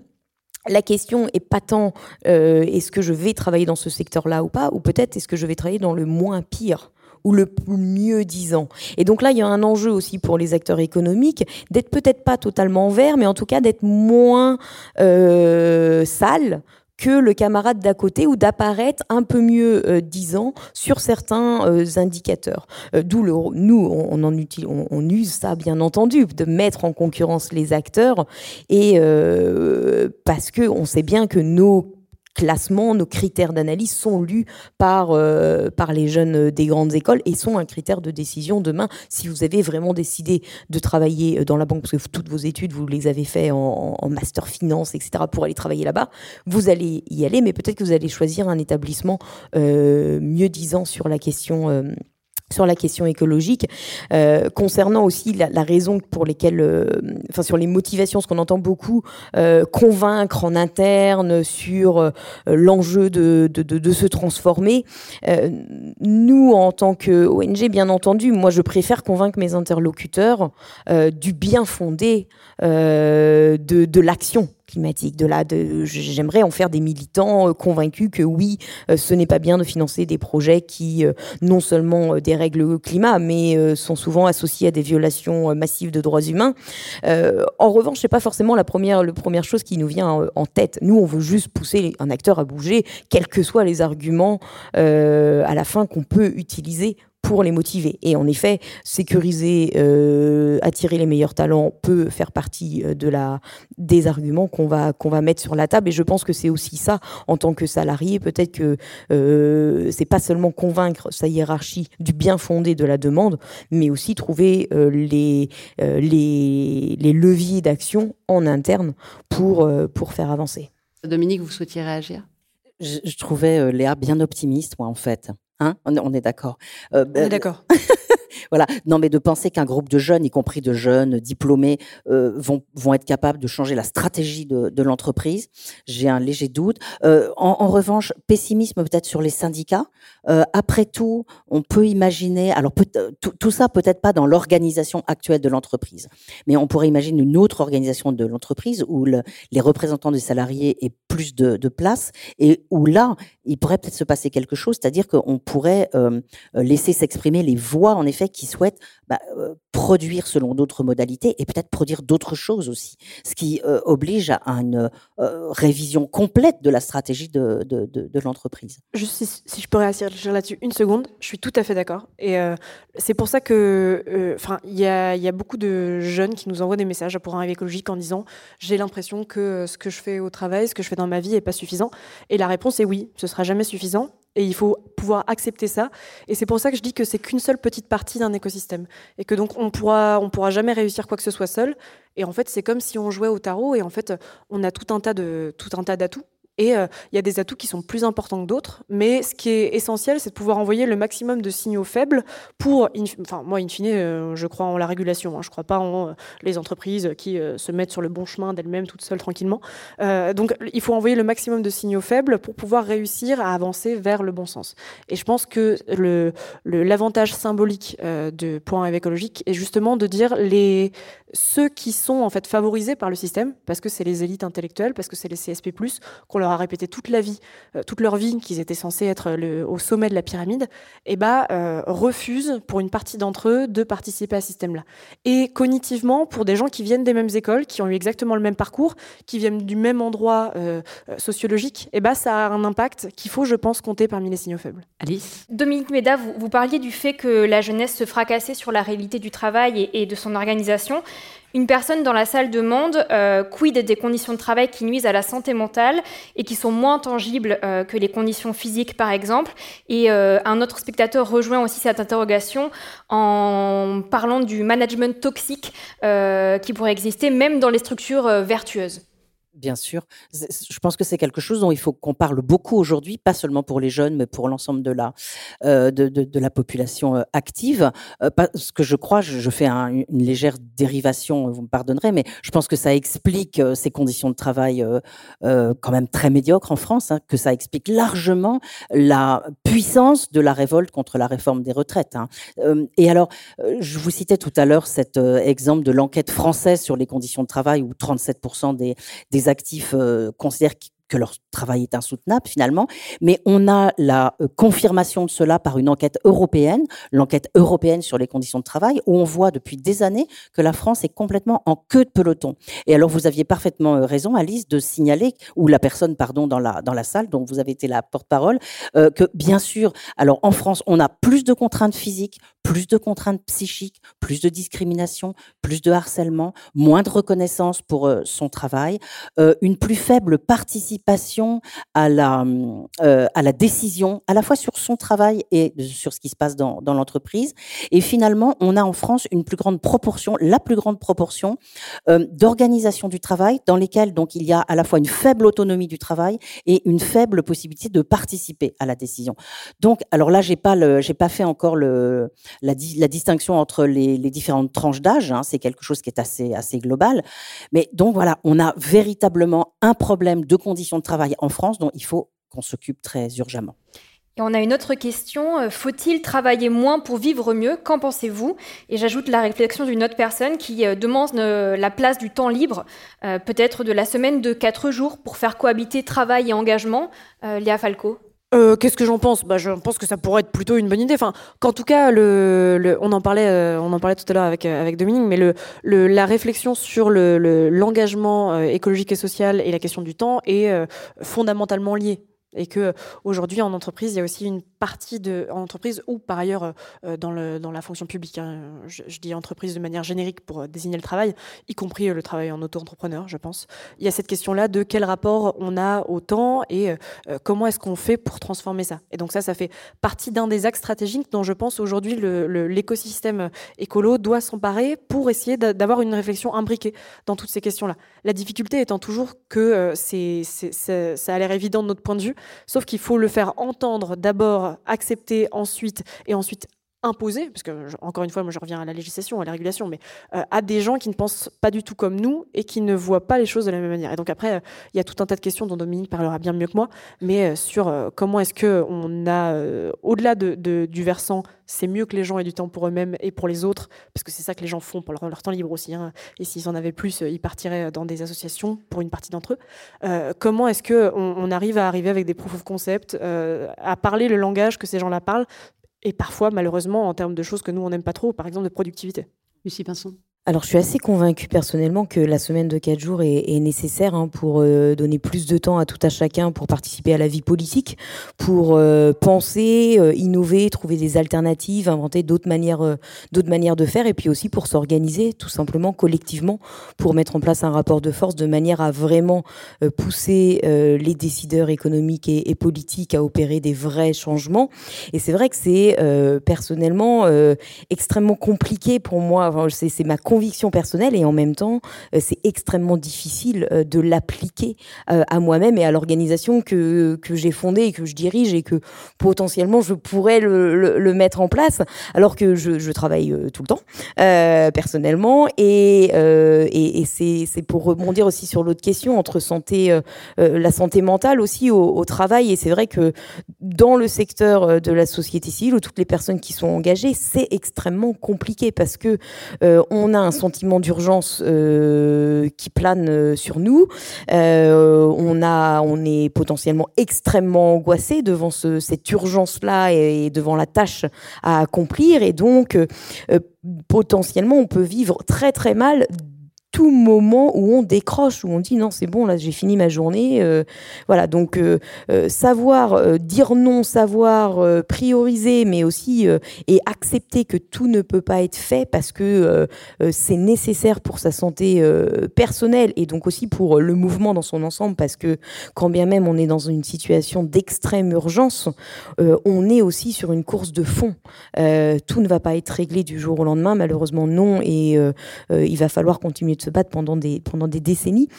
la question est pas tant euh, est-ce que je vais travailler dans ce secteur-là ou pas, ou peut-être est-ce que je vais travailler dans le moins pire ou le mieux disant. Et donc là, il y a un enjeu aussi pour les acteurs économiques d'être peut-être pas totalement vert, mais en tout cas d'être moins euh, sale que le camarade d'à côté ou d'apparaître un peu mieux euh, disant sur certains euh, indicateurs. Euh, d'où nous, on, en on, on, use ça bien entendu, de mettre en concurrence les acteurs et parce que on sait bien que nos classements, nos critères d'analyse sont lus par, euh, par les jeunes euh, des grandes écoles et sont un critère de décision demain. Si vous avez vraiment décidé de travailler euh, dans la banque, parce que toutes vos études, vous les avez fait en, master finance, etc., pour aller travailler là-bas, vous allez y aller, mais peut-être que vous allez choisir un établissement mieux disant sur la question sur la question écologique, euh, concernant aussi la, la, raison pour lesquelles, euh, enfin sur les motivations, ce qu'on entend beaucoup, euh, convaincre en interne sur euh, l'enjeu de, de, de, se transformer. Nous, en tant que ONG, bien entendu, moi je préfère convaincre mes interlocuteurs du bien fondé de, de l'action De là, j'aimerais en faire des militants euh, convaincus que oui, euh, ce n'est pas bien de financer des projets qui euh, non seulement dérèglent le climat, mais sont souvent associés à des violations massives de droits humains. en revanche, c'est pas forcément la première, la première chose qui nous vient en tête. Nous, on veut juste pousser un acteur à bouger, quels que soient les arguments à la fin qu'on peut utiliser pour les motiver. Et en effet, sécuriser, euh, attirer les meilleurs talents peut faire partie euh, de la, des arguments qu'on va, qu'on va mettre sur la table. Et je pense que c'est aussi ça, en tant que salarié, peut-être que euh, c'est pas seulement convaincre sa hiérarchie du bien fondé de la demande, mais aussi trouver euh, les, les, les leviers d'action en interne pour, pour faire avancer. Dominique, vous souhaitiez réagir? Je, je, trouvais Léa bien optimiste, moi, en fait. Hein? On, est d'accord. Euh, on est ben, d'accord. voilà. Non, mais de penser qu'un groupe de jeunes, y compris de jeunes diplômés, euh, vont, vont être capables de changer la stratégie de, l'entreprise, j'ai un léger doute. Euh, en, revanche, pessimisme peut-être sur les syndicats. Euh, après tout, on peut imaginer, alors tout, ça peut-être pas dans l'organisation actuelle de l'entreprise, mais on pourrait imaginer une autre organisation de l'entreprise où le, les représentants des salariés aient plus de, de place et où là, il pourrait peut-être se passer quelque chose, c'est-à-dire qu'on pourrait laisser s'exprimer les voix, en effet, effet, qui souhaitent bah, produire selon d'autres modalités et peut-être produire d'autres choses aussi, ce qui oblige à une révision complète de la stratégie de, l'entreprise. Juste si, je peux réagir là-dessus une seconde, je suis tout à fait d'accord. Et c'est pour ça que, enfin, il y a, y a, beaucoup de jeunes qui nous envoient des messages pour un écologique en disant j'ai l'impression que ce que je fais au travail, ce que je fais dans ma vie est pas suffisant. Et la réponse est oui, ce sera jamais suffisant. Et il faut pouvoir accepter ça. Et c'est pour ça que je dis que c'est qu'une seule petite partie d'un écosystème. Et que donc on pourra, on pourra jamais réussir quoi que ce soit seul. Et en fait, c'est comme si on jouait au tarot et en fait, on a tout un tas de, tout un tas d'atouts. Et euh, il y a des atouts qui sont plus importants que d'autres, mais ce qui est essentiel, c'est de pouvoir envoyer le maximum de signaux faibles pour, enfin moi, in fine, euh, je crois en la régulation, hein, je ne crois pas en euh, les entreprises qui se mettent sur le bon chemin d'elles-mêmes toutes seules tranquillement. donc il faut envoyer le maximum de signaux faibles pour pouvoir réussir à avancer vers le bon sens. Et je pense que l'avantage le, symbolique de Point Rêve écologique est justement de dire les ceux qui sont en fait favorisés par le système, parce que c'est les élites intellectuelles, parce que c'est les CSP+, qu'on leur a répété toute la vie, euh, toute leur vie qu'ils étaient censés être le, au sommet de la pyramide, et eh bah, euh, refusent pour une partie d'entre eux de participer à ce système-là. Et cognitivement, pour des gens qui viennent des mêmes écoles, qui ont eu exactement le même parcours, qui viennent du même endroit euh, sociologique, et eh bah, ça a un impact qu'il faut, je pense, compter parmi les signaux faibles. Alice? Dominique Méda, vous, vous, parliez du fait que la jeunesse se fracassait sur la réalité du travail et, et de son organisation. Une personne dans la salle demande euh, quid des conditions de travail qui nuisent à la santé mentale et qui sont moins tangibles euh, que les conditions physiques, par exemple? Et euh, un autre spectateur rejoint aussi cette interrogation en parlant du management toxique qui pourrait exister même dans les structures vertueuses. Bien sûr. Je pense que c'est quelque chose dont il faut qu'on parle beaucoup aujourd'hui, pas seulement pour les jeunes, mais pour l'ensemble de la, euh, population euh, active. Euh, parce que je crois, je, fais un, une légère dérivation, vous me pardonnerez, mais je pense que ça explique euh, ces conditions de travail euh, quand même très médiocres en France, hein, que ça explique largement la puissance de la révolte contre la réforme des retraites. Hein. et alors, je vous citais tout à l'heure cet exemple de l'enquête française sur les conditions de travail où 37% des, des actifs euh, considèrent que leur travail est insoutenable finalement, mais on a la euh, confirmation de cela par une enquête européenne, l'enquête européenne sur les conditions de travail, où on voit depuis des années que la France est complètement en queue de peloton. Et alors vous aviez parfaitement euh, raison, Alice, de signaler, ou la personne, pardon, dans la, salle, dont vous avez été la porte-parole, que bien sûr, alors en France, on a plus de contraintes physiques, plus de contraintes psychiques, plus de discrimination, plus de harcèlement, moins de reconnaissance pour son travail, une plus faible participation à la, euh, à la décision, à la fois sur son travail et sur ce qui se passe dans, l'entreprise. Et finalement, on a en France une plus grande proportion, la plus grande proportion euh, d'organisation du travail dans lesquelles donc il y a à la fois une faible autonomie du travail et une faible possibilité de participer à la décision. Donc, alors là, j'ai pas pas fait encore le, la, distinction entre les, les différentes tranches d'âge. Hein, c'est quelque chose qui est assez, assez global. Mais donc voilà, on a véritablement un problème de conditions de travail en France dont il faut qu'on s'occupe très urgemment. Et on a une autre question. Euh, faut-il travailler moins pour vivre mieux? Qu'en pensez-vous? Et j'ajoute la réflexion d'une autre personne qui euh, demande euh, la place du temps libre, peut-être de la semaine de 4 jours pour faire cohabiter travail et engagement. Léa Falco Qu'est-ce que j'en pense? Bah, Je pense que ça pourrait être plutôt une bonne idée. Enfin, qu'en tout cas, le, on, en parlait, on en parlait tout à l'heure avec, avec Dominique, mais le, la réflexion sur l'engagement écologique et social et la question du temps est fondamentalement liée et que aujourd'hui en entreprise il y a aussi une partie de en entreprise ou par ailleurs euh, dans, le, dans la fonction publique hein, je, dis entreprise de manière générique pour désigner le travail y compris euh, le travail en auto-entrepreneur je pense. Il y a cette question là de quel rapport on a au temps et euh, comment est-ce qu'on fait pour transformer ça. Et donc ça ça fait partie d'un des axes stratégiques dont je pense aujourd'hui l'écosystème écolo doit s'emparer pour essayer d'avoir une réflexion imbriquée dans toutes ces questions là la difficulté étant toujours que ça a l'air évident de notre point de vue Sauf qu'il faut le faire entendre d'abord, accepter ensuite, et ensuite imposer, parce que encore une fois, moi je reviens à la législation, à la régulation, mais euh, à des gens qui ne pensent pas du tout comme nous et qui ne voient pas les choses de la même manière. Et donc après, euh, il y a tout un tas de questions dont Dominique parlera bien mieux que moi, mais euh, sur comment est-ce que on a, au-delà de, du versant, c'est mieux que les gens aient du temps pour eux-mêmes et pour les autres, parce que c'est ça que les gens font pour leur, temps libre aussi. Hein. Et s'ils en avaient plus, ils partiraient dans des associations pour une partie d'entre eux. comment est-ce que on, arrive à arriver avec des proof of concept, à parler le langage que ces gens-là parlent et parfois, malheureusement, en termes de choses que nous, on n'aime pas trop, par exemple de productivité. Lucie Pinson. Alors, je suis assez convaincue personnellement que la semaine de 4 jours est, nécessaire hein, pour euh, donner plus de temps à tout à chacun pour participer à la vie politique, pour euh, penser, euh, innover, trouver des alternatives, inventer d'autres manières, d'autres manières de faire, et puis aussi pour s'organiser tout simplement collectivement pour mettre en place un rapport de force de manière à vraiment pousser les décideurs économiques et, politiques à opérer des vrais changements. Et c'est vrai que c'est personnellement extrêmement compliqué pour moi. C'est ma conviction personnelle et en même temps, euh, c'est extrêmement difficile euh, de l'appliquer euh, à moi-même et à l'organisation que, que j'ai fondée et que je dirige et que potentiellement je pourrais le, mettre en place alors que je, travaille tout le temps personnellement. Et, et, et c'est pour rebondir aussi sur l'autre question entre santé, la santé mentale aussi au, au travail. Et c'est vrai que dans le secteur de la société civile où toutes les personnes qui sont engagées, c'est extrêmement compliqué parce que on a un sentiment d'urgence euh, qui plane euh, sur nous. Euh, on, a, on est potentiellement extrêmement angoissé devant ce, cette urgence-là et, et, devant la tâche à accomplir. Et donc, potentiellement, on peut vivre très très mal tout moment où on décroche, où on dit non, c'est bon, là j'ai fini ma journée. Euh, voilà, donc euh, euh, savoir dire non, savoir prioriser, mais aussi et accepter que tout ne peut pas être fait parce que c'est nécessaire pour sa santé personnelle et donc aussi pour le mouvement dans son ensemble, parce que quand bien même on est dans une situation d'extrême urgence, on est aussi sur une course de fond. tout ne va pas être réglé du jour au lendemain, malheureusement non, et il va falloir continuer se battre pendant des, pendant des décennies.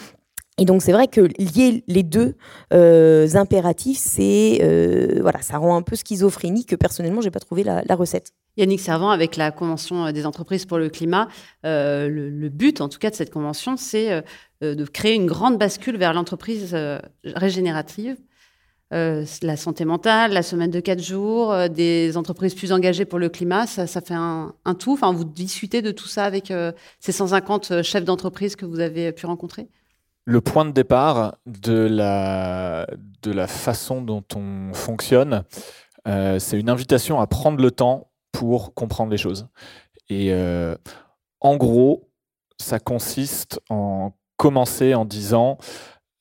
Et donc c'est vrai que lier les deux euh, impératifs, c'est euh, voilà, ça rend un peu schizophrénique que personnellement j'ai pas trouvé la, la, recette. Yannick Servant, avec la convention des entreprises pour le climat, euh, le, but en tout cas de cette convention, c'est euh, de créer une grande bascule vers l'entreprise euh, régénérative. Euh, la santé mentale, la semaine de quatre jours, des entreprises plus engagées pour le climat, ça, fait un, tout. Enfin, vous discutez de tout ça avec ces 150 chefs d'entreprise que vous avez pu rencontrer? Le point de départ de la, de la façon dont on fonctionne, euh, c'est une invitation à prendre le temps pour comprendre les choses. Et euh, en gros, ça consiste en commencer en disant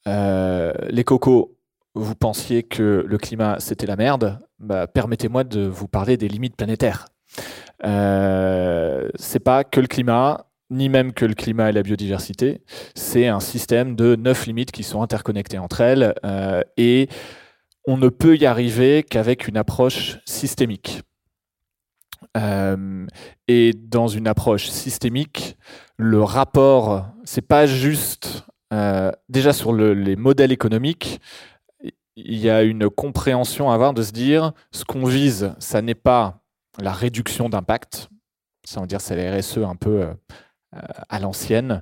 euh, les cocos, vous pensiez que le climat c'était la merde, bah, permettez-moi de vous parler des limites planétaires. Euh, c'est pas que le climat, ni même que le climat et la biodiversité. C'est un système de neuf limites qui sont interconnectées entre elles euh, et on ne peut y arriver qu'avec une approche systémique. Euh, et dans une approche systémique, le rapport, c'est pas juste euh, déjà sur le, les modèles économiques, il y a une compréhension à avoir de se dire ce qu'on vise, ça n'est pas la réduction d'impact, ça veut dire c'est la RSE un peu euh, à l'ancienne.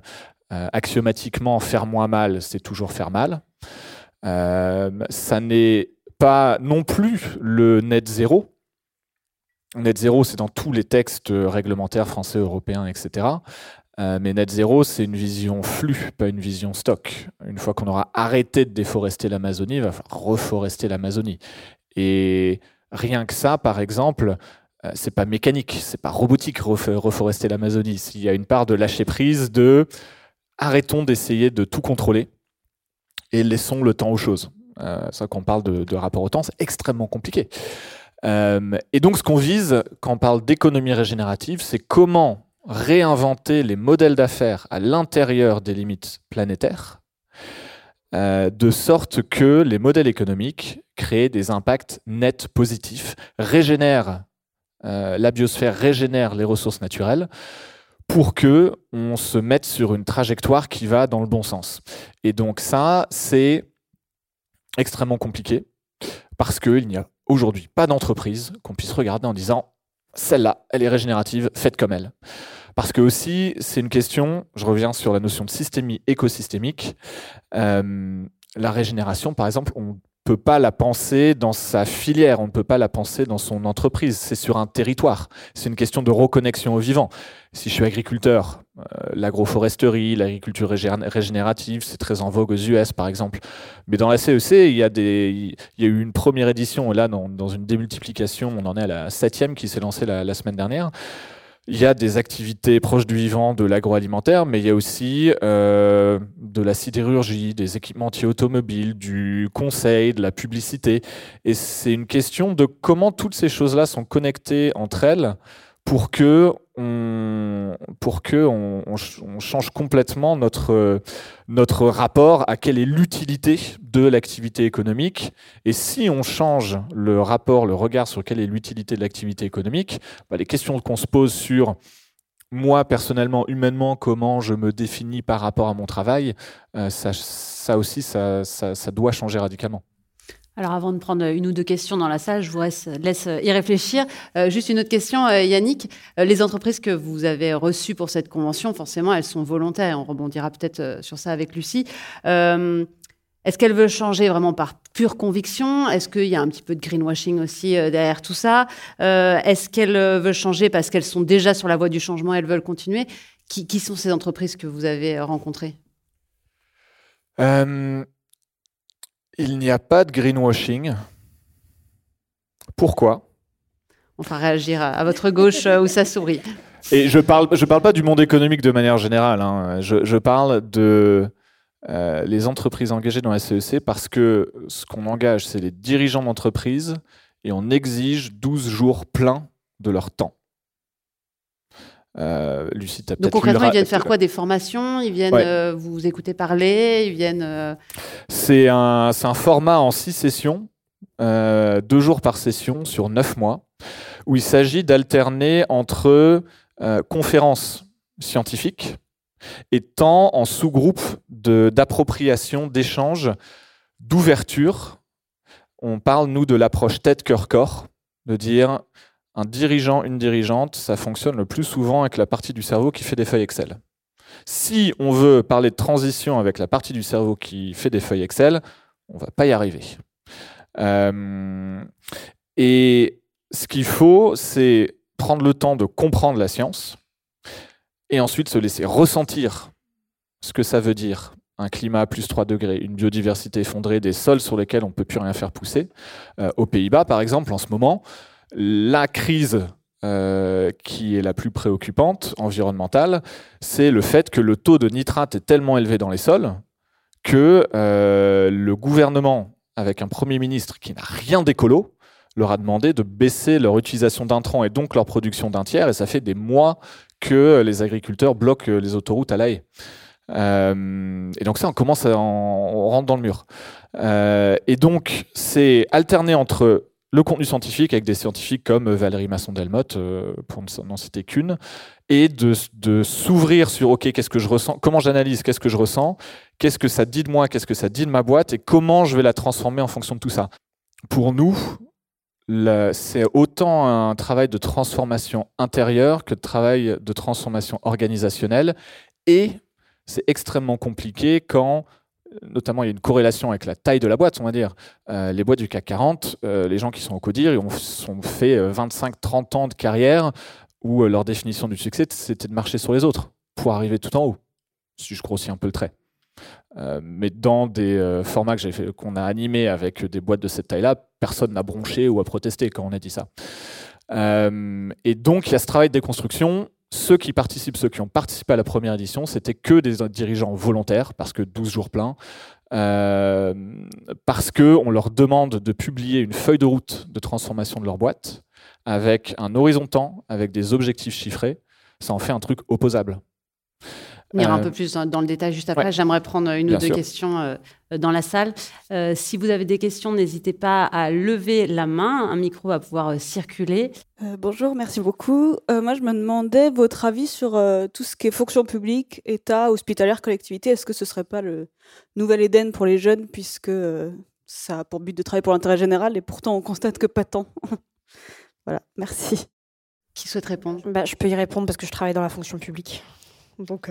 Euh, axiomatiquement, faire moins mal, c'est toujours faire mal. Euh, ça n'est pas non plus le net zéro. Net zéro, c'est dans tous les textes réglementaires français, européens, etc. Euh, mais net zéro, c'est une vision flux, pas une vision stock. Une fois qu'on aura arrêté de déforester l'Amazonie, il va falloir reforester l'Amazonie. Et rien que ça, par exemple, euh, c'est pas mécanique, c'est pas robotique reforester l'Amazonie. S'il y a une part de lâcher prise, de arrêtons d'essayer de tout contrôler et laissons le temps aux choses. Euh, ça qu'on parle de, de, rapport au temps, c'est extrêmement compliqué. Euh, et donc ce qu'on vise quand on parle d'économie régénérative, c'est comment réinventer les modèles d'affaires à l'intérieur des limites planétaires, euh, de sorte que les modèles économiques créent des impacts nets positifs, régénèrent euh, la biosphère régénère les ressources naturelles pour que on se mette sur une trajectoire qui va dans le bon sens. Et donc ça, c'est extrêmement compliqué parce qu'il n'y a aujourd'hui pas d'entreprise qu'on puisse regarder en disant celle-là, elle est régénérative, faites comme elle. Parce que aussi, c'est une question, je reviens sur la notion de systémie écosystémique. Euh, la régénération, par exemple, on peut pas la penser dans sa filière, on ne peut pas la penser dans son entreprise. C'est sur un territoire. C'est une question de reconnexion au vivant. Si je suis agriculteur, euh, l'agroforesterie, l'agriculture régénérative, c'est très en vogue aux US par exemple. Mais dans la CEC, il y a, des, il y a eu une première édition, là dans, une démultiplication, on en est à la septième qui s'est lancée la, la semaine dernière. Il y a des activités proches du vivant, de l'agroalimentaire, mais il y a aussi euh, de la sidérurgie, des équipementiers automobiles, du conseil, de la publicité. Et c'est une question de comment toutes ces choses-là sont connectées entre elles pour que pour que on, change complètement notre, notre rapport à quelle est l'utilité de l'activité économique. Et si on change le rapport, le regard sur quelle est l'utilité de l'activité économique, bah, les questions qu'on se pose sur moi personnellement, humainement, comment je me définis par rapport à mon travail, euh, ça, ça, aussi, ça, ça doit changer radicalement. Alors avant de prendre une ou deux questions dans la salle, je vous laisse, y réfléchir. Euh, juste une autre question, euh, Yannick. Euh, les entreprises que vous avez reçues pour cette convention, forcément, elles sont volontaires. On rebondira peut-être sur ça avec Lucie. Est-ce qu'elles veulent changer vraiment par pure conviction? Est-ce qu'il y a un petit peu de greenwashing aussi derrière tout ça? Est-ce qu'elles veulent changer parce qu'elles sont déjà sur la voie du changement et elles veulent continuer? Qui, sont ces entreprises que vous avez rencontrées? Il n'y a pas de greenwashing. Pourquoi? On va réagir à votre gauche euh, où ça sourit. Et je parle, je parle pas du monde économique de manière générale. Hein. Je, parle de euh, les entreprises engagées dans la CEC parce que ce qu'on engage, c'est les dirigeants d'entreprise et on exige 12 jours pleins de leur temps. Euh, Lucie, Donc concrètement, ils viennent faire quoi Des formations Ils viennent euh, vous écouter parler Ils viennent. Euh, c'est un, un, format en six sessions, deux jours par session sur neuf mois, où il s'agit d'alterner entre conférences scientifiques et temps en sous-groupe d'appropriation, d'échange, d'ouverture. On parle, nous, de l'approche tête-cœur-corps, de dire un dirigeant, une dirigeante, ça fonctionne le plus souvent avec la partie du cerveau qui fait des feuilles Excel. Si on veut parler de transition avec la partie du cerveau qui fait des feuilles Excel, on va pas y arriver. Euh, et ce qu'il faut, c'est prendre le temps de comprendre la science et ensuite se laisser ressentir ce que ça veut dire un climat à plus 3 degrés, une biodiversité effondrée, des sols sur lesquels on ne peut plus rien faire pousser. Euh, aux Pays-Bas, par exemple, en ce moment, la crise euh, qui est la plus préoccupante, environnementale, c'est le fait que le taux de nitrate est tellement élevé dans les sols que euh, le gouvernement, avec un Premier ministre qui n'a rien d'écolo, leur a demandé de baisser leur utilisation d'intrants et donc leur production d'un tiers, et ça fait des mois que les agriculteurs bloquent les autoroutes à la. Euh, et donc ça, on commence à on rentre dans le mur. et donc, c'est alterner entre le contenu scientifique avec des scientifiques comme Valérie Masson-Delmotte, euh, pour n'en citer qu'une, et de, s'ouvrir sur OK, qu'est-ce que je ressens, comment j'analyse, qu'est-ce que je ressens, qu'est-ce que ça dit de moi, qu'est-ce que ça dit de ma boîte, et comment je vais la transformer en fonction de tout ça. Pour nous, c'est autant un travail de transformation intérieure que de travail de transformation organisationnelle, et c'est extrêmement compliqué quand notamment il y a une corrélation avec la taille de la boîte, on va dire. Euh, les boîtes du CAC 40, euh, les gens qui sont au CODIR, ils ont, fait 25-30 euh, ans de carrière où leur définition du succès, c'était de marcher sur les autres pour arriver tout en haut, si je grossis un peu le trait. mais dans des formats qu'on a animés avec des boîtes de cette taille-là, personne n'a bronché ou a protesté quand on a dit ça. et donc, il y a ce travail de déconstruction ceux qui participent, ceux qui ont participé à la première édition, c'était que des dirigeants volontaires, parce que 12 jours pleins, euh, parce qu'on leur demande de publier une feuille de route de transformation de leur boîte, avec un horizon temps, avec des objectifs chiffrés. Ça en fait un truc opposable venir un euh, peu plus dans, le détail juste après. J'aimerais prendre une ou deux questions euh, dans la salle. Euh, si vous avez des questions, n'hésitez pas à lever la main. Un micro va pouvoir circuler. bonjour, merci beaucoup. moi, je me demandais votre avis sur tout ce qui est fonction publique, État, hospitalière, collectivité. Est-ce que ce ne serait pas le nouvel Éden pour les jeunes, puisque ça a pour but de travailler pour l'intérêt général, et pourtant on constate que pas tant? voilà, merci. Qui souhaite répondre? Bah, Je peux y répondre parce que je travaille dans la fonction publique. Donc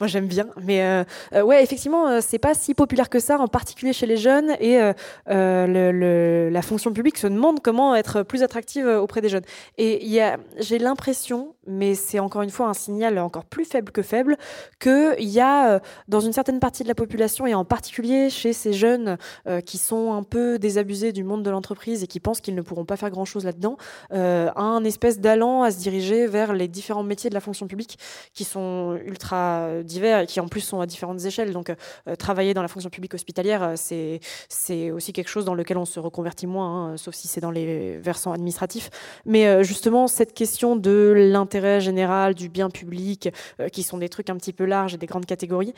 moi j'aime bien. Mais ouais, effectivement, c'est pas si populaire que ça, en particulier chez les jeunes. Et la fonction publique se demande comment être plus attractive auprès des jeunes. Et j'ai l'impression, mais c'est encore une fois un signal encore plus faible que faible, qu'il y a dans une certaine partie de la population, et en particulier chez ces jeunes qui sont un peu désabusés du monde de l'entreprise et qui pensent qu'ils ne pourront pas faire grand-chose là-dedans, un espèce d'allant à se diriger vers les différents métiers de la fonction publique qui sont ultra divers et qui en plus sont à différentes échelles. Donc euh, travailler dans la fonction publique hospitalière, euh, c'est, c'est aussi quelque chose dans lequel on se reconvertit moins, hein, sauf si c'est dans les versants administratifs. Mais euh, justement, cette question de l'intérêt général, du bien public, qui sont des trucs un petit peu larges et des grandes catégories,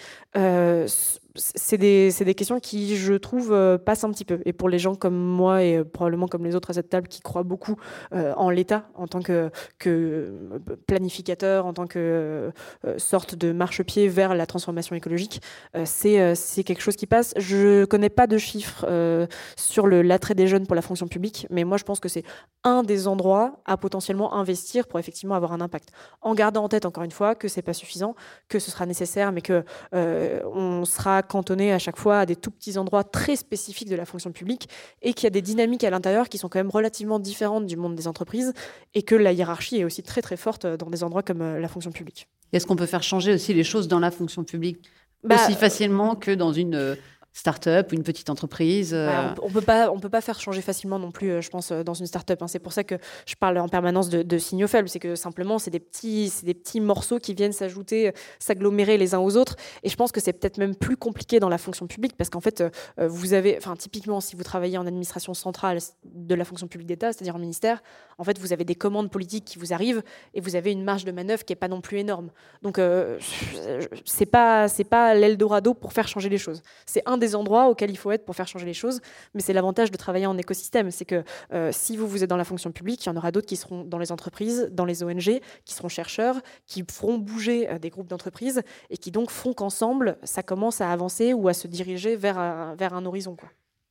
c'est des, questions qui, je trouve, euh, passent un petit peu. Et pour les gens comme moi et euh, probablement comme les autres à cette table qui croient beaucoup euh, en l'État en tant que, planificateur, en tant que sorte de marchepied vers la transformation écologique, c'est quelque chose qui passe. Je connais pas de chiffres sur l'attrait des jeunes pour la fonction publique, mais moi je pense que c'est un des endroits à potentiellement investir pour effectivement avoir un impact. En gardant en tête encore une fois que c'est pas suffisant, que ce sera nécessaire, mais que on sera cantonné à chaque fois à des tout petits endroits très spécifiques de la fonction publique et qu'il y a des dynamiques à l'intérieur qui sont quand même relativement différentes du monde des entreprises et que la hiérarchie est aussi très très forte dans des endroits comme euh, la fonction publique. Est-ce qu'on peut faire changer aussi les choses dans la fonction publique bah, aussi facilement que dans une euh, start-up ou une petite entreprise euh. On peut pas, on peut pas faire changer facilement non plus, euh, je pense, euh, dans une start-up. Hein. C'est pour ça que je parle en permanence de, signaux faibles. C'est que simplement, c'est des petits, c'est des petits morceaux qui viennent s'ajouter, s'agglomérer les uns aux autres. Et je pense que c'est peut-être même plus compliqué dans la fonction publique parce qu'en fait, vous avez, enfin, typiquement, si vous travaillez en administration centrale de la fonction publique d'État, c'est-à-dire en ministère, en fait, vous avez des commandes politiques qui vous arrivent et vous avez une marge de manœuvre qui est pas non plus énorme. Donc, c'est pas, c'est pas l'Eldorado pour faire changer les choses. C'est un des endroits auxquels il faut être pour faire changer les choses. Mais c'est l'avantage de travailler en écosystème. C'est que euh, si vous, vous êtes dans la fonction publique, il y en aura d'autres qui seront dans les entreprises, dans les ONG, qui seront chercheurs, qui feront bouger euh, des groupes d'entreprises et qui donc font qu'ensemble, ça commence à avancer ou à se diriger vers un, vers un horizon. Quoi.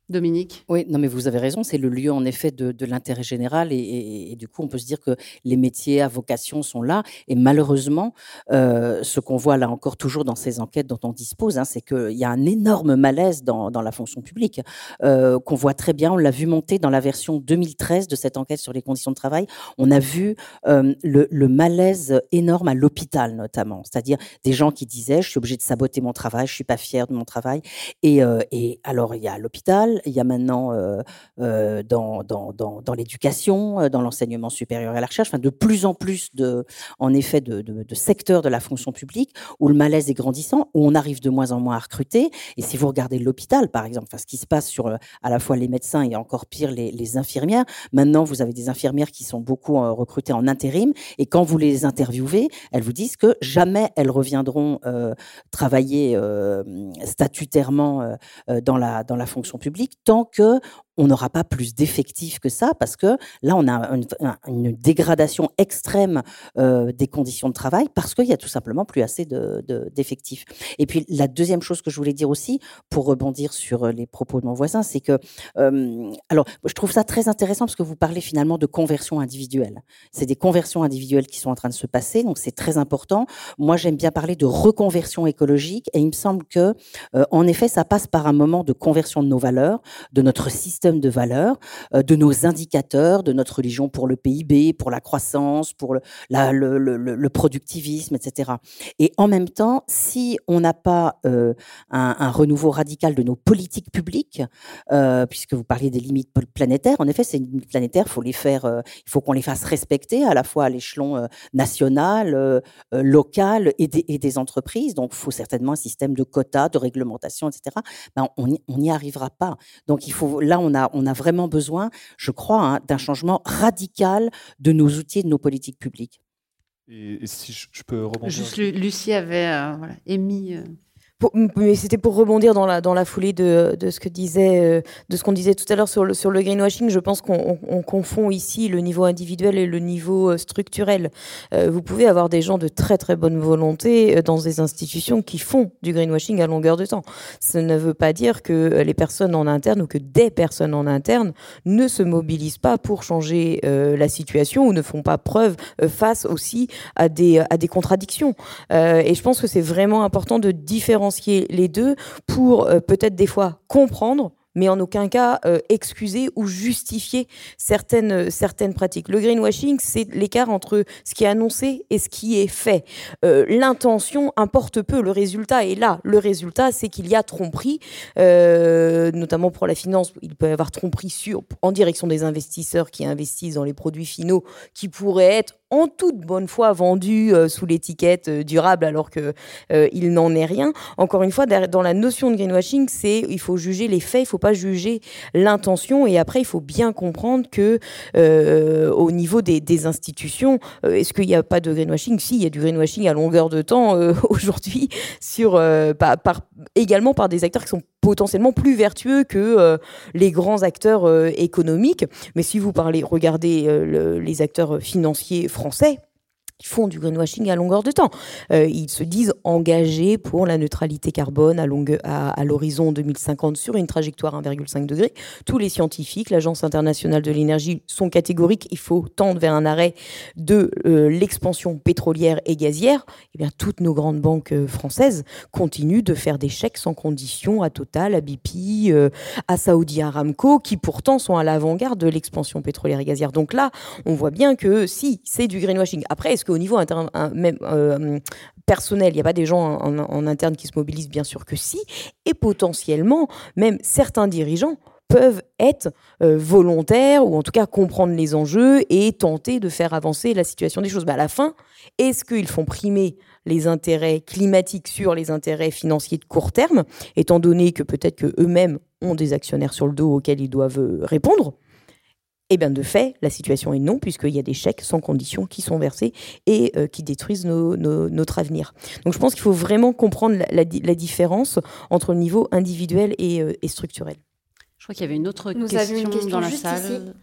Dominique Oui, non, mais vous avez raison, c'est le lieu en effet de, l'intérêt général et, du coup on peut se dire que les métiers à vocation sont là et malheureusement euh, ce qu'on voit là encore toujours dans ces enquêtes dont on dispose, hein, c'est qu'il y a un énorme malaise dans, la fonction publique euh, qu'on voit très bien, on l'a vu monter dans la version 2013 de cette enquête sur les conditions de travail, on a vu euh, le, malaise énorme à l'hôpital notamment, c'est-à-dire des gens qui disaient je suis obligé de saboter mon travail, je suis pas fier de mon travail. Et, et alors il y a l'hôpital, il y a maintenant euh, euh, dans, l'éducation, euh, dans l'enseignement supérieur et la recherche, enfin, de plus en plus de, en effet, de, secteurs de la fonction publique où le malaise est grandissant, où on arrive de moins en moins à recruter. Et si vous regardez l'hôpital, par exemple, enfin, ce qui se passe sur à la fois les médecins et encore pire les, infirmières, maintenant vous avez des infirmières qui sont beaucoup recrutées en intérim et quand vous les interviewez, elles vous disent que jamais elles reviendront travailler statutairement dans la fonction publique tant que on n'aura pas plus d'effectifs que ça, parce que là, on a une, dégradation extrême euh, des conditions de travail, parce qu'il y a tout simplement plus assez d'effectifs. Et puis, la deuxième chose que je voulais dire aussi, pour rebondir sur euh, les propos de mon voisin, c'est que, euh, alors, je trouve ça très intéressant, parce que vous parlez finalement de conversion individuelle. C'est des conversions individuelles qui sont en train de se passer, donc c'est très important. Moi, j'aime bien parler de reconversion écologique, et il me semble que, en effet, ça passe par un moment de conversion de nos valeurs, de notre système de valeurs, euh, de nos indicateurs, de notre religion pour le PIB, pour la croissance, pour le, productivisme, etc. Et en même temps, si on n'a pas euh, un, renouveau radical de nos politiques publiques, euh, puisque vous parliez des limites planétaires, en effet, ces limites planétaires, faut les faire, il faut qu'on les fasse respecter à la fois à l'échelon national, local et des, et des, entreprises. Donc, il faut certainement un système de quotas, de réglementation, etc. Ben, on n'y arrivera pas. Donc, il faut, là, on a on a vraiment besoin, je crois, hein, d'un changement radical de nos outils et de nos politiques publiques. Et, si je, peux rebondir Juste, Lucie avait euh, émis. Euh, mais c'était pour rebondir dans la, dans la foulée de, de ce que disait, euh, de ce qu'on disait tout à l'heure sur le, sur le greenwashing. Je pense qu'on on, confond ici le niveau individuel et le niveau euh, structurel. Euh, vous pouvez avoir des gens de très très bonne volonté dans des institutions qui font du greenwashing à longueur de temps. Ça ne veut pas dire que les personnes en interne ou que des personnes en interne ne se mobilisent pas pour changer la situation ou ne font pas preuve face aussi à des, à des contradictions. et je pense que c'est vraiment important de différencier les deux pour euh, peut-être des fois comprendre mais en aucun cas euh, excuser ou justifier certaines, euh, certaines pratiques. Le greenwashing, c'est l'écart entre ce qui est annoncé et ce qui est fait. L'intention importe peu, le résultat est là. Le résultat, c'est qu'il y a tromperie, notamment pour la finance, il peut y avoir tromperie en direction des investisseurs qui investissent dans les produits finaux qui pourraient être en toute bonne foi vendu euh, sous l'étiquette euh, durable alors que euh, il n'en est rien. Encore une fois, dans la notion de greenwashing, c'est il faut juger les faits, il faut pas juger l'intention et après il faut bien comprendre que au niveau des, institutions, est-ce qu'il n'y a pas de greenwashing? Si, il y a du greenwashing à longueur de temps aujourd'hui également par des acteurs qui sont potentiellement plus vertueux que les grands acteurs économiques. Mais si vous parlez, regardez les acteurs financiers français ils font du greenwashing à longueur de temps. Euh, ils se disent engagés pour la neutralité carbone à, l'horizon 2050 sur une trajectoire 1,5 degré. Tous les scientifiques, l'Agence internationale de l'énergie sont catégoriques. Il faut tendre vers un arrêt de euh, l'expansion pétrolière et gazière. Eh bien, toutes nos grandes banques euh, françaises continuent de faire des chèques sans condition à Total, à BP, à Saudi Aramco, qui pourtant sont à l'avant-garde de l'expansion pétrolière et gazière. Donc là, on voit bien que si c'est du greenwashing. Après, est-ce qu'au niveau même, euh, personnel, il n'y a pas des gens en, interne qui se mobilisent, bien sûr que si, et potentiellement, même certains dirigeants peuvent être euh, volontaires ou en tout cas comprendre les enjeux et tenter de faire avancer la situation des choses. Mais à la fin, est-ce qu'ils font primer les intérêts climatiques sur les intérêts financiers de court terme, étant donné que peut-être qu'eux-mêmes ont des actionnaires sur le dos auxquels ils doivent euh, répondre? Eh bien, de fait, la situation est non, puisqu'il y a des chèques sans condition qui sont versés et euh, qui détruisent notre avenir. Donc, je pense qu'il faut vraiment comprendre la, différence entre le niveau individuel et, euh, structurel. Je crois qu'il y avait une autre question, dans la salle.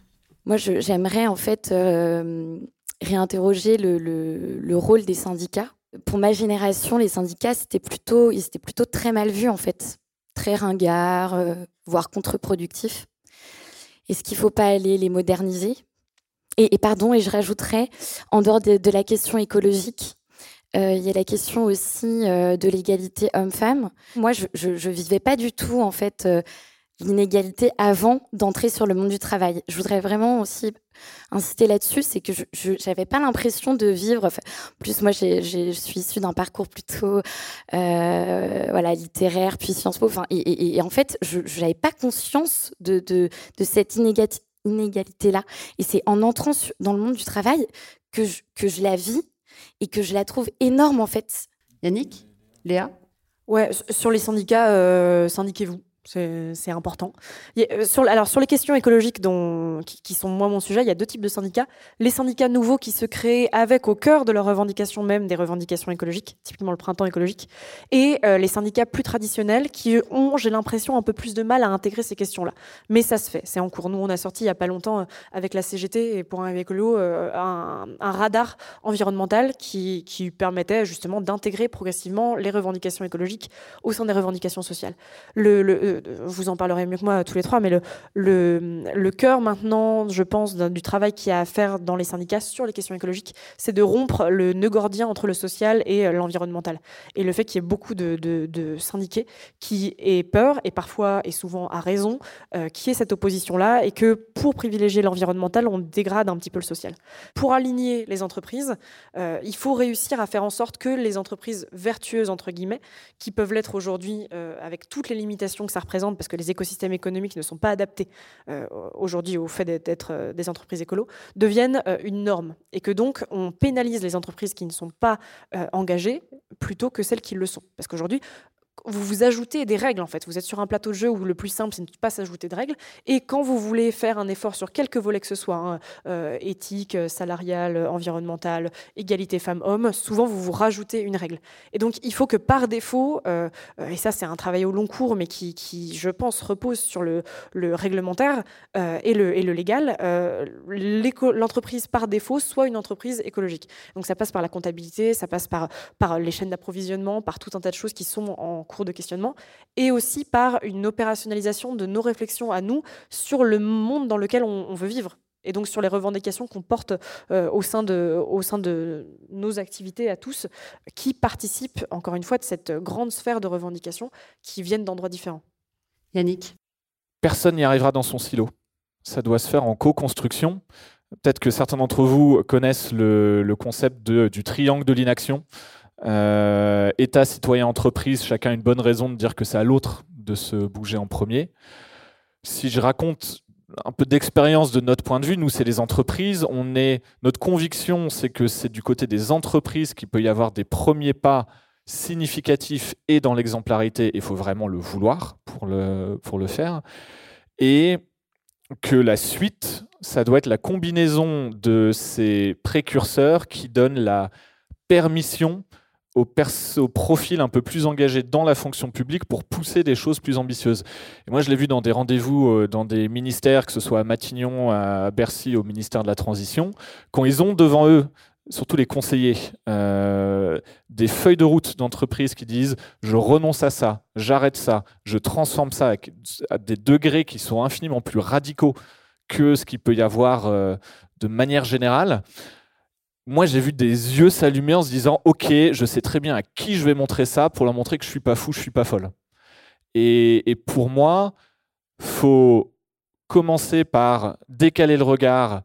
Moi, j'aimerais en fait euh, réinterroger le, rôle des syndicats. Pour ma génération, les syndicats, c'était plutôt, ils étaient plutôt très mal vus en fait, très ringards, voire contre-productifs. Est-ce qu'il ne faut pas aller les moderniser? Et, pardon, et je rajouterais, en dehors de, la question écologique, euh, il y a la question aussi euh, de l'égalité homme-femme. Moi, je, ne vivais pas du tout en fait euh, l'inégalité avant d'entrer sur le monde du travail. Je voudrais vraiment aussi insister là-dessus, c'est que je n'avais pas l'impression de vivre. en plus, moi, je suis issue d'un parcours plutôt euh, voilà littéraire, puis Sciences Po. Enfin, et, en fait, je n'avais pas conscience de, de, de cette inégalité-là. Et c'est en entrant dans le monde du travail que je, que je la vis et que je la trouve énorme, en fait. Yannick Léa? Ouais, sur les syndicats, euh, syndiquez-vous. C'est important. Euh, alors, sur les questions écologiques qui, sont moi mon sujet, il y a deux types de syndicats. Les syndicats nouveaux qui se créent avec au cœur de leurs revendications même des revendications écologiques, typiquement le printemps écologique, et euh, les syndicats plus traditionnels qui ont, j'ai l'impression, un peu plus de mal à intégrer ces questions-là. Mais ça se fait, c'est en cours. Nous, on a sorti il n'y a pas longtemps euh, avec la CGT et pour un écolo un, un, radar environnemental qui, permettait justement d'intégrer progressivement les revendications écologiques au sein des revendications sociales. le, le vous en parlerez mieux que moi tous les trois, mais le, cœur maintenant, je pense, du travail qu'il y a à faire dans les syndicats sur les questions écologiques, c'est de rompre le nœud gordien entre le social et euh, l'environnemental. Et le fait qu'il y ait beaucoup de, syndiqués qui aient peur, et parfois et souvent à raison, euh, qui ait cette opposition-là, et que pour privilégier l'environnemental, on dégrade un petit peu le social. Pour aligner les entreprises, euh, il faut réussir à faire en sorte que les entreprises vertueuses, entre guillemets, qui peuvent l'être aujourd'hui avec toutes les limitations que ça représente, parce que les écosystèmes économiques ne sont pas adaptés euh, aujourd'hui au fait d'être euh, des entreprises écolo, deviennent euh, une norme. Et que donc, on pénalise les entreprises qui ne sont pas engagées plutôt que celles qui le sont. Parce qu'aujourd'hui, vous vous ajoutez des règles en fait. Vous êtes sur un plateau de jeu où le plus simple c'est de ne pas s'ajouter de règles. Et quand vous voulez faire un effort sur quelque volets que ce soit, hein, euh, éthique, salariale, environnementale, égalité femmes-hommes, souvent vous vous rajoutez une règle. Et donc il faut que par défaut, euh, euh, et ça c'est un travail au long cours, mais qui, qui je pense repose sur le, le réglementaire et, le, et le légal, l'entreprise par défaut soit une entreprise écologique. Donc ça passe par la comptabilité, ça passe par, par les chaînes d'approvisionnement, par tout un tas de choses qui sont en cours de questionnement, et aussi par une opérationnalisation de nos réflexions à nous sur le monde dans lequel on, veut vivre et donc sur les revendications qu'on porte euh, au, sein de, au sein de nos activités à tous, qui participent, encore une fois, de cette grande sphère de revendications qui viennent d'endroits différents. Yannick Personne n'y arrivera dans son silo. Ça doit se faire en co-construction. Peut-être que certains d'entre vous connaissent le, le concept de, du triangle de l'inaction. Euh, État, citoyen, entreprise, chacun a une bonne raison de dire que c'est à l'autre de se bouger en premier. Si je raconte un peu d'expérience de notre point de vue, nous, c'est les entreprises. On est, notre conviction, c'est que c'est du côté des entreprises qu'il peut y avoir des premiers pas significatifs et dans l'exemplarité, il faut vraiment le vouloir pour le, pour le faire. Et que la suite, ça doit être la combinaison de ces précurseurs qui donnent la permission au, profil un peu plus engagé dans la fonction publique pour pousser des choses plus ambitieuses. Et moi, je l'ai vu dans des rendez-vous euh, dans des ministères, que ce soit à Matignon, à Bercy, au ministère de la Transition, quand ils ont devant eux, surtout les conseillers, euh, des feuilles de route d'entreprise qui disent je renonce à ça, j'arrête ça, je transforme ça à des degrés qui sont infiniment plus radicaux que ce qu'il peut y avoir euh, de manière générale moi, j'ai vu des yeux s'allumer en se disant Ok, je sais très bien à qui je vais montrer ça pour leur montrer que je suis pas fou, je suis pas folle. Et, pour moi, faut commencer par décaler le regard,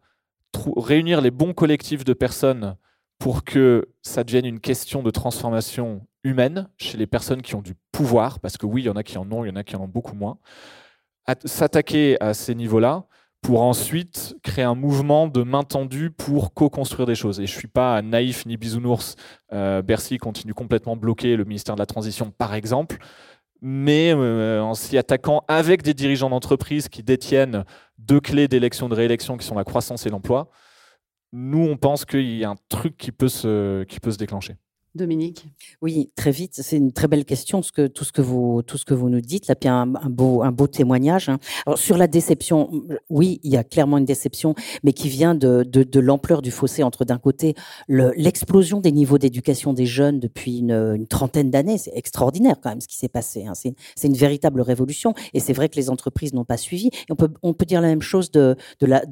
réunir les bons collectifs de personnes pour que ça devienne une question de transformation humaine chez les personnes qui ont du pouvoir, parce que oui, il y en a qui en ont, il y en a qui en ont beaucoup moins. S'attaquer à ces niveaux-là, pour ensuite créer un mouvement de main tendue pour co-construire des choses. Et je ne suis pas naïf ni bisounours. Euh, Bercy continue complètement bloqué le ministère de la Transition, par exemple. Mais euh, en s'y attaquant avec des dirigeants d'entreprise qui détiennent deux clés d'élection de réélection qui sont la croissance et l'emploi, nous, on pense qu'il y a un truc qui peut se, qui peut se déclencher. Dominique? Oui, très vite. C'est une très belle question, tout, ce que vous, nous dites. Là, puis un, un beau, un beau témoignage. Hein. Alors, sur la déception, oui, il y a clairement une déception, mais qui vient de, l'ampleur du fossé entre, d'un côté, l'explosion des niveaux d'éducation des jeunes depuis une, trentaine d'années. C'est extraordinaire, quand même, ce qui s'est passé. Hein. C'est une véritable révolution. Et c'est vrai que les entreprises n'ont pas suivi. On, peut, dire la même chose de,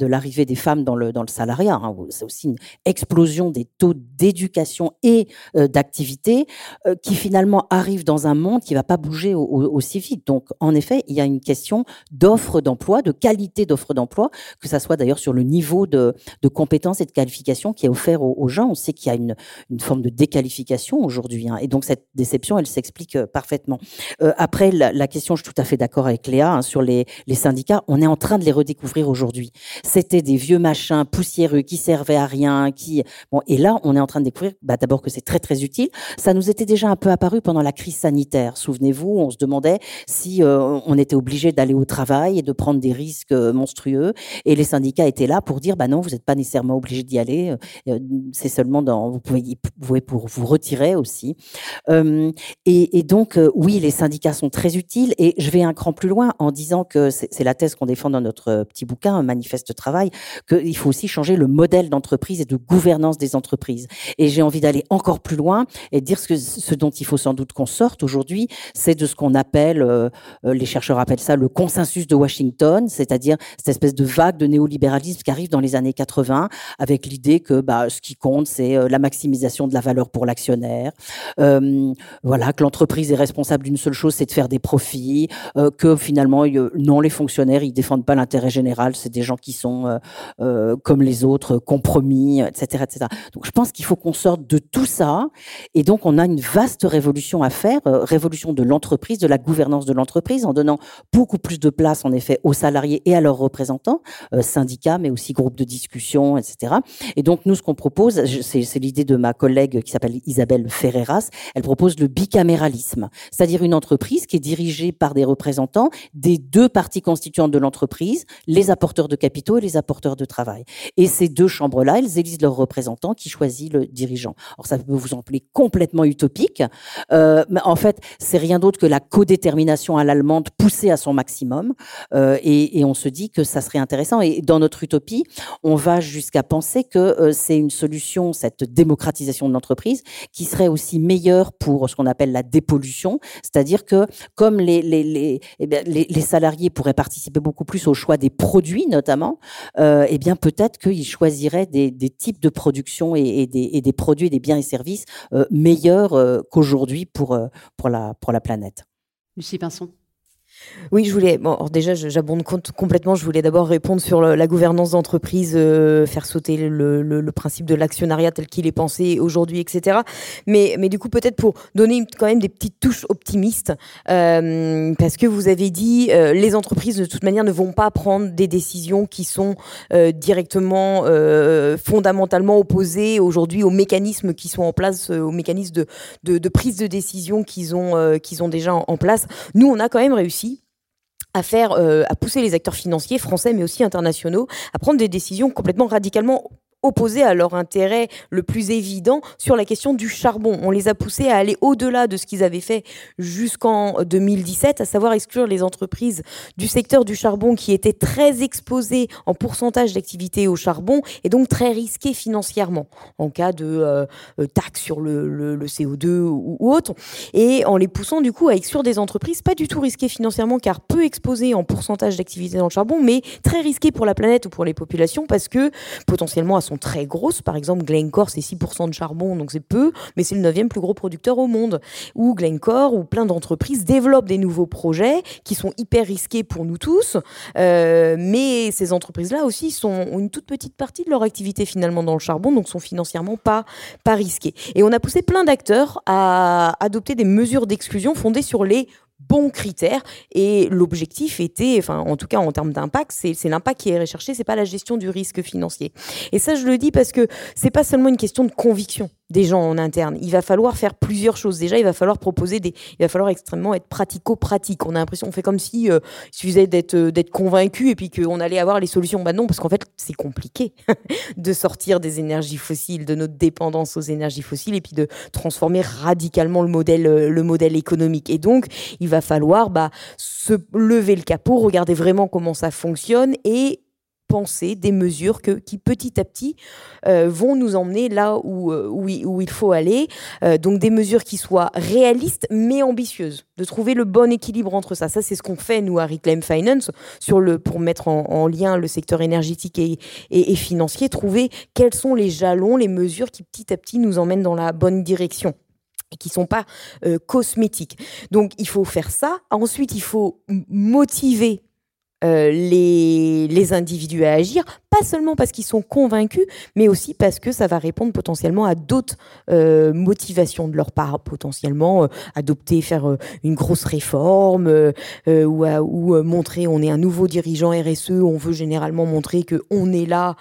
l'arrivée des femmes dans le, dans le salariat. Hein. C'est aussi une explosion des taux d'éducation et euh, d'activité euh, qui finalement arrive dans un monde qui va pas bouger aussi vite. Donc, en effet, il y a une question d'offre d'emploi, de qualité d'offre d'emploi, que ça soit d'ailleurs sur le niveau de, compétences et de qualification qui est offert aux, gens. On sait qu'il y a une, une, forme de déqualification aujourd'hui. Hein, et donc, cette déception, elle s'explique euh, parfaitement. Euh, après, la, question, je suis tout à fait d'accord avec Léa, hein, sur les, les syndicats, on est en train de les redécouvrir aujourd'hui. C'était des vieux machins poussiéreux qui servaient à rien, qui... Bon, et là, on est en train de découvrir bah, d'abord que c'est très, très utile. Ça nous était déjà un peu apparu pendant la crise sanitaire. Souvenez-vous, on se demandait si euh, on était obligé d'aller au travail et de prendre des risques euh, monstrueux. Et les syndicats étaient là pour dire, bah non, vous n'êtes pas nécessairement obligé d'y aller. Euh, c'est seulement dans, vous pouvez, vous pouvez pour vous retirer aussi. Et, et, donc, oui, les syndicats sont très utiles. Et je vais un cran plus loin en disant que c'est la thèse qu'on défend dans notre petit bouquin, un manifeste travail, qu'il faut aussi changer le modèle d'entreprise et de gouvernance des entreprises. Et j'ai envie d'aller encore plus loin et dire ce, dont il faut sans doute qu'on sorte aujourd'hui, c'est de ce qu'on appelle, euh, euh, les chercheurs appellent ça le consensus de Washington, c'est-à-dire cette espèce de vague de néolibéralisme qui arrive dans les années 80, avec l'idée que bah, ce qui compte, c'est euh, la maximisation de la valeur pour l'actionnaire, voilà, que l'entreprise est responsable d'une seule chose, c'est de faire des profits, que finalement, non, les fonctionnaires, ils défendent pas l'intérêt général, c'est des gens qui sont comme les autres, compromis, etc., etc. Donc je pense qu'il faut qu'on sorte de tout ça Et donc, on a une vaste révolution à faire, euh, révolution de l'entreprise, de la gouvernance de l'entreprise, en donnant beaucoup plus de place, en effet, aux salariés et à leurs représentants, euh, syndicats, mais aussi groupes de discussion, etc. Et donc, nous, ce qu'on propose, c'est l'idée de ma collègue qui s'appelle Isabelle Ferreras, elle propose le bicaméralisme, c'est-à-dire une entreprise qui est dirigée par des représentants des deux parties constituantes de l'entreprise, les apporteurs de capitaux et les apporteurs de travail. Et ces deux chambres-là, elles élisent leurs représentants qui choisissent le dirigeant. Alors ça peut vous sembler complètement utopique, euh, mais en fait, c'est rien d'autre que la codétermination à l'allemande poussée à son maximum. Euh, et, on se dit que ça serait intéressant. Et dans notre utopie, on va jusqu'à penser que euh, c'est une solution, cette démocratisation de l'entreprise, qui serait aussi meilleure pour ce qu'on appelle la dépollution, c'est-à-dire que comme les, les, les, eh les, salariés pourraient participer beaucoup plus au choix des produits, notamment, eh bien peut-être qu'ils choisiraient des, des, types de production et, et, des, et, des, produits, des biens et services euh, meilleurs euh, qu'aujourd'hui pour, euh, pour, la, pour la planète. Lucie Pinson. Oui, je voulais. Bon, déjà, j'abonde complètement. Je voulais d'abord répondre sur la gouvernance d'entreprise, euh, faire sauter le, principe de l'actionnariat tel qu'il est pensé aujourd'hui, etc. Mais, mais du coup, peut-être pour donner quand même des petites touches optimistes, euh, parce que vous avez dit, euh, les entreprises de toute manière ne vont pas prendre des décisions qui sont directement, fondamentalement opposées aujourd'hui aux mécanismes qui sont en place, aux mécanismes de, prise de décision qu'ils ont, qu'ils ont déjà en place. Nous, on a quand même réussi à faire, euh, à pousser les acteurs financiers français mais aussi internationaux à prendre des décisions complètement radicalement opposés à leur intérêt le plus évident sur la question du charbon. On les a poussés à aller au-delà de ce qu'ils avaient fait jusqu'en 2017, à savoir exclure les entreprises du secteur du charbon qui étaient très exposées en pourcentage d'activité au charbon et donc très risquées financièrement en cas de euh, taxe sur le, le, le CO2 ou, ou, autre. Et en les poussant du coup à exclure des entreprises pas du tout risquées financièrement car peu exposées en pourcentage d'activité dans le charbon, mais très risquées pour la planète ou pour les populations parce que potentiellement à sont très grosses. Par exemple, Glencore, c'est 6% de charbon, donc c'est peu, mais c'est le 9e plus gros producteur au monde. Ou Glencore, ou plein d'entreprises développent des nouveaux projets qui sont hyper risqués pour nous tous. Euh, mais ces entreprises-là aussi sont, ont une toute petite partie de leur activité finalement dans le charbon, donc sont financièrement pas, pas risquées. Et on a poussé plein d'acteurs à adopter des mesures d'exclusion fondées sur les bons critères et l'objectif était, enfin en tout cas en termes d'impact, c'est l'impact qui est recherché, c'est pas la gestion du risque financier. Et ça je le dis parce que c'est pas seulement une question de conviction des gens en interne. Il va falloir faire plusieurs choses. Déjà, il va falloir proposer des, il va falloir extrêmement être pratico-pratique. On a l'impression, on fait comme si euh, il suffisait d'être euh, convaincu et puis qu'on allait avoir les solutions. Bah non, parce qu'en fait, c'est compliqué de sortir des énergies fossiles, de notre dépendance aux énergies fossiles et puis de transformer radicalement le modèle euh, le modèle économique. Et donc, il va falloir bah, se lever le capot, regarder vraiment comment ça fonctionne et penser des mesures qui petit à petit euh, vont nous emmener là où, euh, il, faut aller. Euh, donc des mesures qui soient réalistes mais ambitieuses, de trouver le bon équilibre entre ça. Ça, c'est ce qu'on fait, nous, à Reclaim Finance, sur le, pour mettre en, en lien le secteur énergétique et, financier, trouver quels sont les jalons, les mesures qui petit à petit nous emmènent dans la bonne direction et qui sont pas cosmétiques. Donc il faut faire ça. Ensuite, il faut motiver les, les individus à agir, pas seulement parce qu'ils sont convaincus, mais aussi parce que ça va répondre potentiellement à d'autres euh, motivations de leur part, potentiellement euh, adopter, faire euh, une grosse réforme euh, ou, à, ou montrer on est un nouveau dirigeant RSE, on veut généralement montrer que on est là,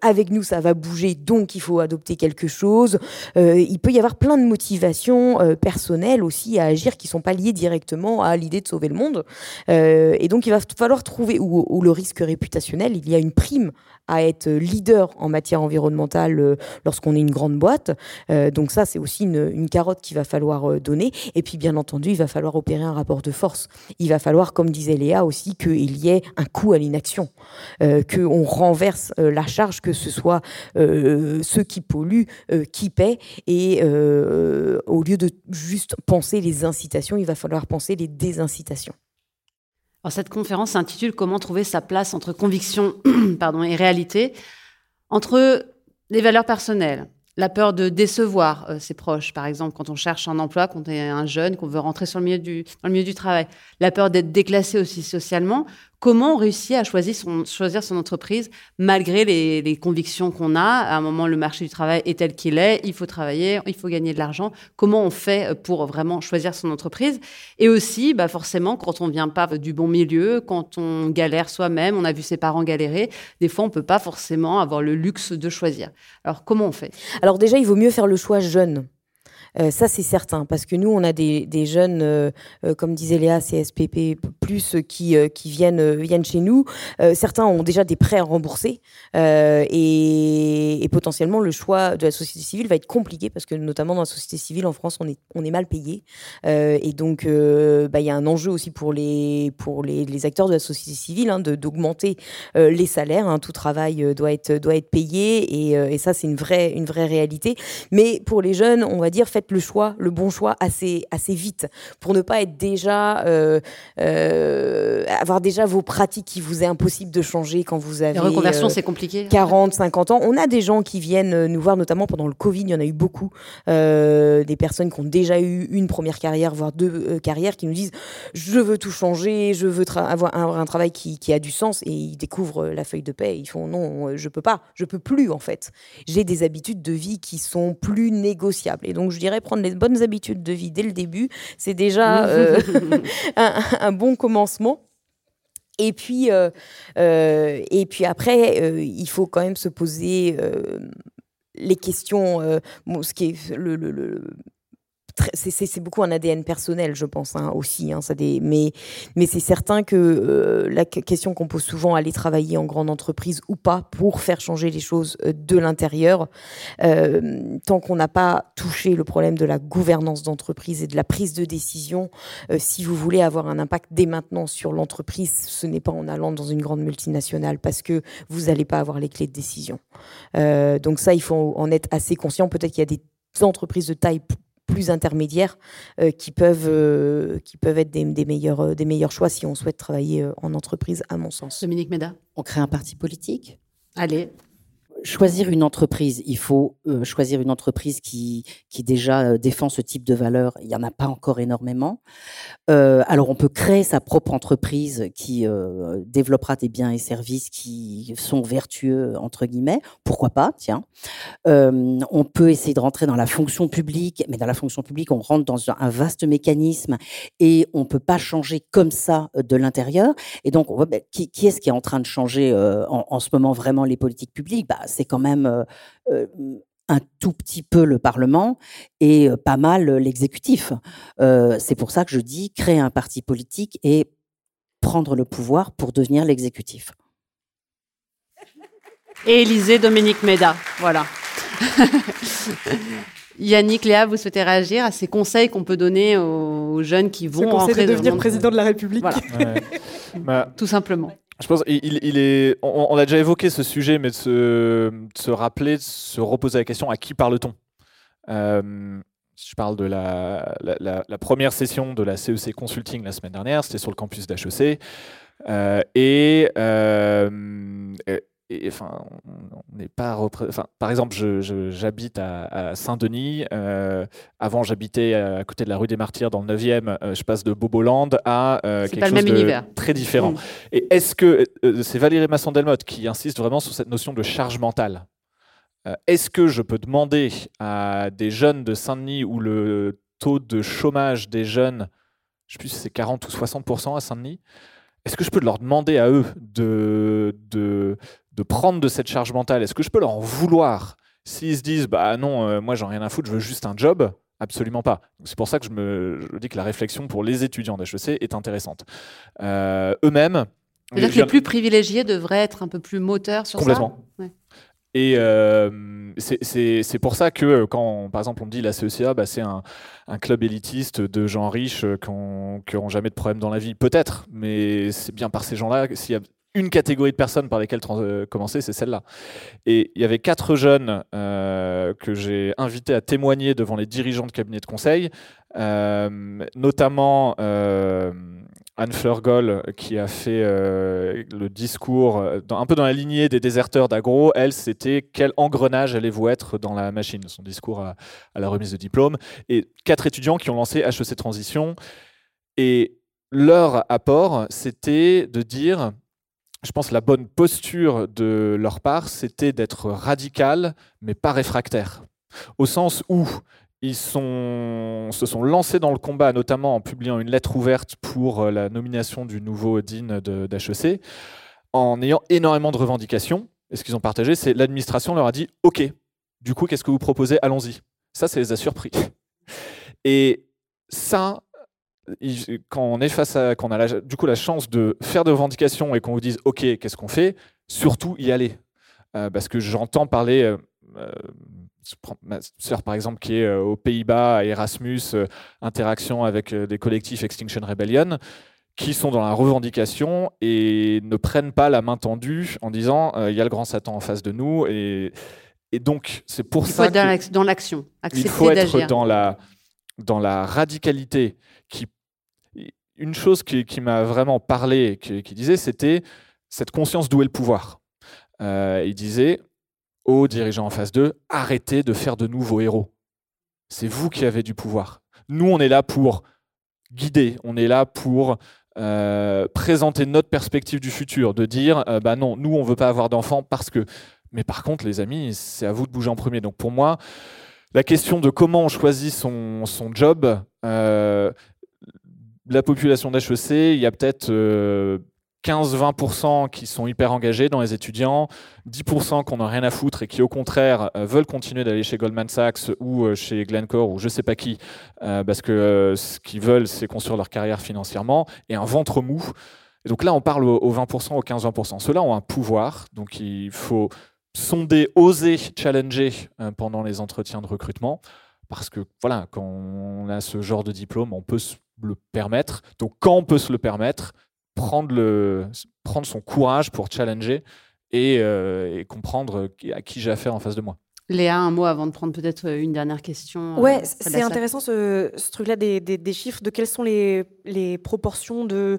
avec nous ça va bouger, donc il faut adopter quelque chose. il peut y avoir plein de motivations personnelles aussi à agir qui sont pas liées directement à l'idée de sauver le monde, et donc il va falloir trouver, ou, ou le risque réputationnel, il y a une prime à être leader en matière environnementale euh, lorsqu'on est une grande boîte. Euh, donc ça, c'est aussi une, carotte qu'il va falloir euh, donner. Et puis, bien entendu, il va falloir opérer un rapport de force. Il va falloir, comme disait Léa aussi, qu'il y ait un coût à l'inaction, qu'on renverse la charge, que ce soit ceux qui polluent, qui paient. Et au lieu de juste penser les incitations, il va falloir penser les désincitations. Cette conférence s'intitule Comment trouver sa place entre conviction pardon, et réalité, entre les valeurs personnelles, la peur de décevoir euh, ses proches, par exemple, quand on cherche un emploi, quand on est un jeune, qu'on veut rentrer dans le milieu du travail, la peur d'être déclassé aussi socialement. Comment on réussit à choisir son, choisir son entreprise malgré les, les convictions qu'on a. À un moment, le marché du travail est tel qu'il est, il faut travailler, il faut gagner de l'argent. Comment on fait pour vraiment choisir son entreprise? Et aussi, bah forcément, quand on vient pas du bon milieu, quand on galère soi-même, on a vu ses parents galérer, des fois, on peut pas forcément avoir le luxe de choisir. Alors, comment on fait? Alors déjà, il vaut mieux faire le choix jeune. Euh, ça, c'est certain, parce que nous, on a des, des jeunes, euh, euh, comme disait Léa, CSPP, plus qui, qui viennent, viennent chez nous. certains ont déjà des prêts à rembourser et, potentiellement, le choix de la société civile va être compliqué, parce que notamment dans la société civile en France, on est, on est mal payé. et donc, bah, il y a un enjeu aussi pour les, pour les, les acteurs de la société civile hein, d'augmenter les salaires. Hein. Tout travail doit être, doit être payé et, et ça, c'est une vraie, une vraie réalité. Mais pour les jeunes, on va dire, faites le choix, le bon choix assez, assez vite pour ne pas être déjà, euh, euh, avoir déjà vos pratiques qui vous est impossible de changer quand vous avez. La reconversion, euh, c'est compliqué. 40, 50 ans. On a des gens qui viennent nous voir, notamment pendant le Covid, il y en a eu beaucoup, des personnes qui ont déjà eu une première carrière, voire deux carrières, qui nous disent Je veux tout changer, je veux avoir un, un, travail qui, qui, a du sens, et ils découvrent la feuille de paix. Ils font Non, je peux pas, je peux plus en fait. J'ai des habitudes de vie qui sont plus négociables. Et donc, je dirais prendre les bonnes habitudes de vie dès le début, c'est déjà euh, un, bon commencement. Et puis, euh, euh, et puis après, il faut quand même se poser les questions. ce qui est le, le c'est beaucoup un ADN personnel, je pense hein, aussi. Hein, mais c'est certain que euh, la question qu'on pose souvent, aller travailler en grande entreprise ou pas pour faire changer les choses euh, de l'intérieur, euh, tant qu'on n'a pas touché le problème de la gouvernance d'entreprise et de la prise de décision, si vous voulez avoir un impact dès maintenant sur l'entreprise, ce n'est pas en allant dans une grande multinationale parce que vous n'allez pas avoir les clés de décision. donc ça, il faut en être assez conscient. Peut-être qu'il y a des entreprises de taille plus intermédiaires euh, qui, peuvent, euh, qui peuvent être des, des meilleurs, euh, des meilleurs choix si on souhaite travailler en entreprise, à mon sens. Dominique Méda. On crée un parti politique. Allez choisir une entreprise, il faut euh, choisir une entreprise qui, qui déjà euh, défend ce type de valeur. Il n'y en a pas encore énormément. Euh, alors on peut créer sa propre entreprise qui développera des biens et services qui sont vertueux, entre guillemets. Pourquoi pas, tiens. on peut essayer de rentrer dans la fonction publique, mais dans la fonction publique, on rentre dans un vaste mécanisme et on ne peut pas changer comme ça de l'intérieur. Et donc, ben, qui, est-ce qui est en train de changer en, en, ce moment vraiment les politiques publiques? Bah, c'est quand même un tout petit peu le Parlement et pas mal l'exécutif. c'est pour ça que je dis créer un parti politique et prendre le pouvoir pour devenir l'exécutif. Et Élisée Dominique Méda, voilà. Yannick, Léa, vous souhaitez réagir à ces conseils qu'on peut donner aux jeunes qui vont Ce rentrer de devenir président de la République. Voilà. Bah, Tout simplement. Je pense il, est. On, a déjà évoqué ce sujet, mais de se, rappeler, de se reposer la question à qui parle-t-on? Euh, Je parle de la, première session de la CEC Consulting la semaine dernière, c'était sur le campus d'HEC. Euh, et, euh, enfin, on n'est pas. Enfin, par exemple, j'habite à, Saint-Denis. Euh, avant, j'habitais à côté de la rue des Martyrs, dans le 9e. Euh, je passe de Boboland à euh, quelque chose de très différent. Mm. Et est-ce que c'est Valérie Masson-Delmotte qui insiste vraiment sur cette notion de charge mentale Est-ce que je peux demander à des jeunes de Saint-Denis où le taux de chômage des jeunes, je ne sais plus si c'est 40 ou 60% à Saint-Denis, est-ce que je peux leur demander à eux de, de, de prendre de cette charge mentale Est-ce que je peux leur en vouloir? S'ils se disent, bah non, euh, moi j'en ai rien à foutre, je veux juste un job, Absolument pas. C'est pour ça que je me dis que la réflexion pour les étudiants d'HEC est intéressante. Euh, eux-mêmes. C'est-à-dire que les plus privilégiés devraient être un peu plus moteurs sur Complètement. ça Et euh, c'est pour ça que quand, par exemple, on me dit la CECA, bah, c'est un, un, club élitiste de gens riches qui n'ont jamais de problème dans la vie. Peut-être, mais c'est bien par ces gens-là, s'il y a une catégorie de personnes par lesquelles euh, commencer, c'est celle-là. Et il y avait quatre jeunes euh, que j'ai invités à témoigner devant les dirigeants de cabinets de conseil, euh, notamment Anne Fleurgol, qui a fait le discours un peu dans la lignée des déserteurs d'agro. Elle, c'était quel engrenage allez-vous être dans la machine? Son discours à, à la remise de diplôme. Et quatre étudiants qui ont lancé HEC Transition. Et leur apport, c'était de dire, je pense la bonne posture de leur part, c'était d'être radical, mais pas réfractaire. Au sens où ils se sont lancés dans le combat, notamment en publiant une lettre ouverte pour la nomination du nouveau dean d'HEC, en ayant énormément de revendications. Et ce qu'ils ont partagé, c'est l'administration leur a dit OK, du coup, qu'est-ce que vous proposez? Allons-y. Ça, ça les a surpris. Et ça, quand on est face à, quand on a la, du coup la chance de faire des revendications et qu'on vous dise OK, qu'est-ce qu'on fait? Surtout y aller, euh, parce que j'entends parler. Euh, euh, ma sœur par exemple qui est aux Pays-Bas à Erasmus, interaction avec des collectifs Extinction Rebellion, qui sont dans la revendication et ne prennent pas la main tendue en disant il y a le grand Satan en face de nous et, et donc c'est pour il ça faut être dans l'action, il faut être dans la dans la radicalité qui une chose qui, m'a vraiment parlé, qui, disait, c'était cette conscience d'où est le pouvoir. Euh, il disait aux dirigeants en face d'eux, arrêtez de faire de nouveaux héros. C'est vous qui avez du pouvoir. Nous, on est là pour guider, on est là pour euh, présenter notre perspective du futur, de dire, euh, bah non, nous, on veut pas avoir d'enfants parce que... Mais par contre, les amis, c'est à vous de bouger en premier. Donc pour moi, la question de comment on choisit son, job, la population d'HEC, il y a peut-être 15-20% euh, qui sont hyper engagés dans les étudiants, 10% qui n'ont rien à foutre et qui au contraire euh, veulent continuer d'aller chez Goldman Sachs ou euh, chez Glencore ou je sais pas qui, parce que ce qu'ils veulent c'est construire leur carrière financièrement, et un ventre mou. Et donc là on parle aux 20%, aux 15-20%. Ceux-là ont un pouvoir, donc il faut sonder, oser challenger pendant les entretiens de recrutement, parce que voilà, quand on a ce genre de diplôme, on peut se le permettre. Donc quand on peut se le permettre, prendre, le, prendre son courage pour challenger et, euh, et comprendre à qui j'ai affaire en face de moi. Léa, un mot avant de prendre peut-être euh, une dernière question. Euh, ouais, c'est intéressant ce, truc-là des, des, chiffres, de quelles sont les, les proportions de,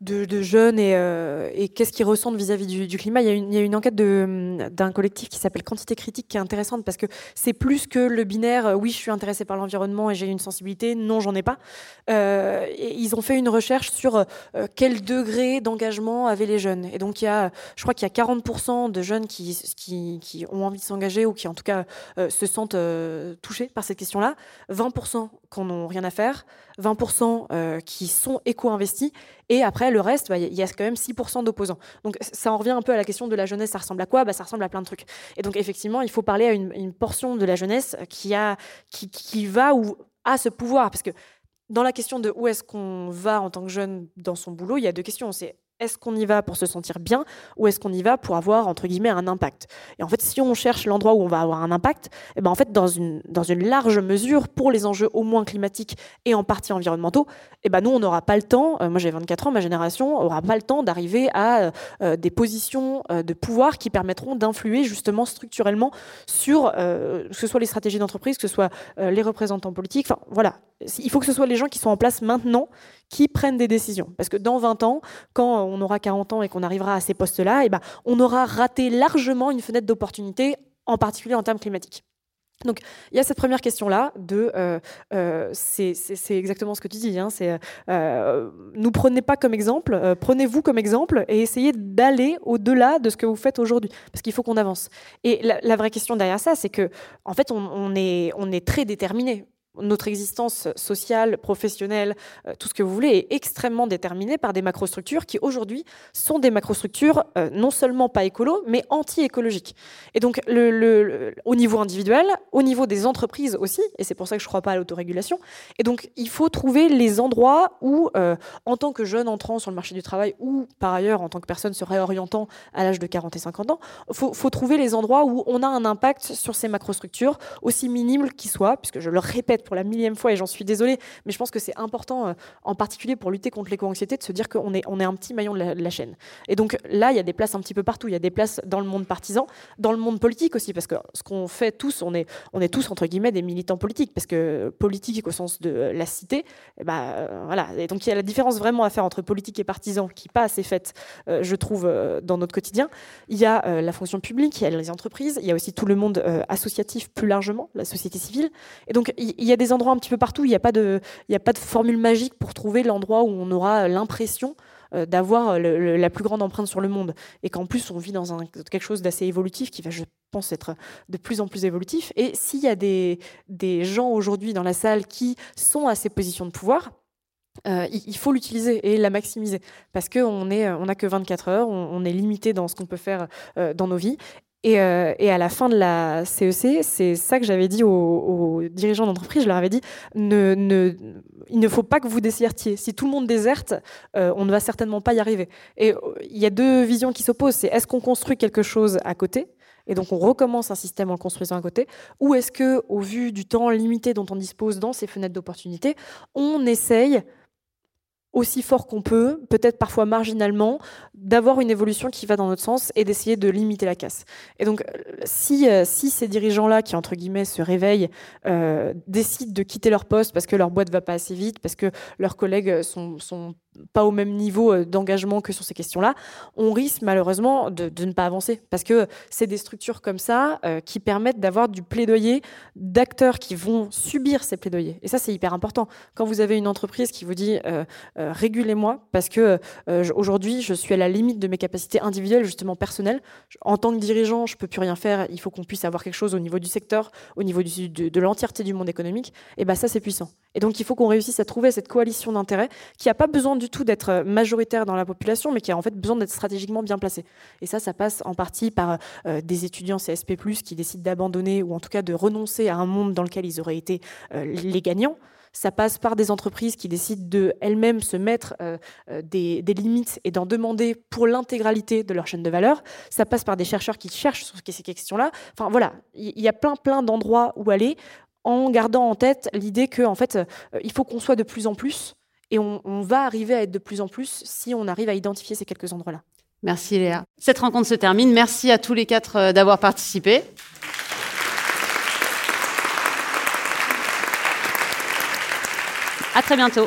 de, jeunes et, euh, et qu'est-ce qu'ils ressentent vis-à-vis du, climat. Il y, a une, il y a une enquête d'un collectif qui s'appelle Quantité Critique qui est intéressante parce que c'est plus que le binaire oui, je suis intéressé par l'environnement et j'ai une sensibilité, non, j'en ai pas. et ils ont fait une recherche sur quel degré d'engagement avaient les jeunes. Et donc, il y a, je crois qu'il y a 40% de jeunes qui, qui, qui ont envie de s'engager ou qui en tout cas euh, se sentent euh, touchés par cette question-là, 20% qui n'ont rien à faire, 20% euh, qui sont éco-investis, et après le reste, bah, il y a quand même 6% d'opposants. Donc ça en revient un peu à la question de la jeunesse, ça ressemble à quoi? Bah, Ça ressemble à plein de trucs. Et donc effectivement, il faut parler à une, portion de la jeunesse qui, a, qui va ou a ce pouvoir, parce que dans la question de où est-ce qu'on va en tant que jeune dans son boulot, il y a deux questions. C'est est-ce qu'on y va pour se sentir bien ou est-ce qu'on y va pour avoir, entre guillemets, un impact? Et en fait, si on cherche l'endroit où on va avoir un impact, eh ben en fait, dans une, dans une large mesure, pour les enjeux au moins climatiques et en partie environnementaux, eh ben nous, on n'aura pas le temps, euh, moi j'ai 24 ans, ma génération n'aura pas le temps d'arriver à euh, euh, des positions de pouvoir qui permettront d'influer justement structurellement sur, que ce soit les stratégies d'entreprise, que ce soit les représentants politiques, enfin voilà, il faut que ce soit les gens qui sont en place maintenant qui prennent des décisions. Parce que dans 20 ans, quand on aura 40 ans et qu'on arrivera à ces postes-là, eh ben, on aura raté largement une fenêtre d'opportunité, en particulier en termes climatiques. Donc, il y a cette première question-là de, euh, euh, c'est exactement ce que tu dis, hein, c'est euh, nous prenez pas comme exemple, euh, prenez-vous comme exemple et essayez d'aller au-delà de ce que vous faites aujourd'hui, parce qu'il faut qu'on avance. Et la, vraie question derrière ça, c'est que, en fait, on, est, on est très déterminé notre existence sociale, professionnelle, euh, tout ce que vous voulez, est extrêmement déterminée par des macrostructures qui aujourd'hui sont des macrostructures euh, non seulement pas écolo, mais anti-écologiques. Et donc, au niveau individuel, au niveau des entreprises aussi, et c'est pour ça que je ne crois pas à l'autorégulation, et donc il faut trouver les endroits où, euh, en tant que jeune entrant sur le marché du travail, ou par ailleurs en tant que personne se réorientant à l'âge de 40 et 50 ans, il faut, faut trouver les endroits où on a un impact sur ces macrostructures, aussi minime qu'ils soient, puisque je le répète pour la millième fois et j'en suis désolée, mais je pense que c'est important, euh, en particulier pour lutter contre l'éco-anxiété, de se dire qu'on est, un petit maillon de la, chaîne. Et donc là, il y a des places un petit peu partout. Il y a des places dans le monde partisan, dans le monde politique aussi, parce que ce qu'on fait tous, on est, tous entre guillemets des militants politiques, parce que politique au sens de la cité, et eh ben, euh, voilà. Et donc il y a la différence vraiment à faire entre politique et partisan, qui n'est pas assez faite, euh, je trouve, dans notre quotidien. Il y a la fonction publique, il y a les entreprises, il y a aussi tout le monde associatif plus largement, la société civile. Et donc il y, y a des endroits un petit peu partout. Il n'y a pas de, il a pas de formule magique pour trouver l'endroit où on aura l'impression euh, d'avoir la plus grande empreinte sur le monde. Et qu'en plus, on vit dans quelque chose d'assez évolutif qui va, je pense, être de plus en plus évolutif. Et s'il y a des, gens aujourd'hui dans la salle qui sont à ces positions de pouvoir, euh, il faut l'utiliser et la maximiser parce qu'on n'a on que 24 heures, on, est limité dans ce qu'on peut faire euh, dans nos vies. Et, euh, et, à la fin de la CEC, c'est ça que j'avais dit aux, dirigeants d'entreprise. Je leur avais dit il ne faut pas que vous désertiez. Si tout le monde déserte, on ne va certainement pas y arriver. Et il y a deux visions qui s'opposent. C'est est-ce qu'on construit quelque chose à côté et donc on recommence un système en le construisant à côté, ou est-ce que, au vu du temps limité dont on dispose dans ces fenêtres d'opportunité, on essaye aussi fort qu'on peut, peut-être parfois marginalement, d'avoir une évolution qui va dans notre sens et d'essayer de limiter la casse. Et donc, euh, si, euh, si ces dirigeants-là, qui entre guillemets se réveillent, euh, décident de quitter leur poste parce que leur boîte va pas assez vite, parce que leurs collègues sont pas au même niveau euh, d'engagement que sur ces questions-là, on risque malheureusement de, ne pas avancer. Parce que c'est des structures comme ça euh, qui permettent d'avoir du plaidoyer d'acteurs qui vont subir ces plaidoyers. Et ça, c'est hyper important. Quand vous avez une entreprise qui vous dit euh, régulez-moi, parce que aujourd'hui, je suis à la limite de mes capacités individuelles, justement personnelles. En tant que dirigeant, je peux plus rien faire. Il faut qu'on puisse avoir quelque chose au niveau du secteur, au niveau de, de l'entièreté du monde économique. Et ben ça, c'est puissant. Et donc, il faut qu'on réussisse à trouver cette coalition d'intérêts qui n'a pas besoin du tout d'être majoritaire dans la population, mais qui a en fait besoin d'être stratégiquement bien placée. Et ça, ça passe en partie par euh, des étudiants CSP+, qui décident d'abandonner ou en tout cas de renoncer à un monde dans lequel ils auraient été euh, les gagnants. Ça passe par des entreprises qui décident de elles-mêmes se mettre euh, des, des, limites et d'en demander pour l'intégralité de leur chaîne de valeur. Ça passe par des chercheurs qui cherchent sur ces questions-là. Enfin voilà, il y a plein plein d'endroits où aller en gardant en tête l'idée que en fait, il faut qu'on soit de plus en plus et on, va arriver à être de plus en plus si on arrive à identifier ces quelques endroits-là. Merci Léa. Cette rencontre se termine. Merci à tous les quatre euh, d'avoir participé. À très bientôt.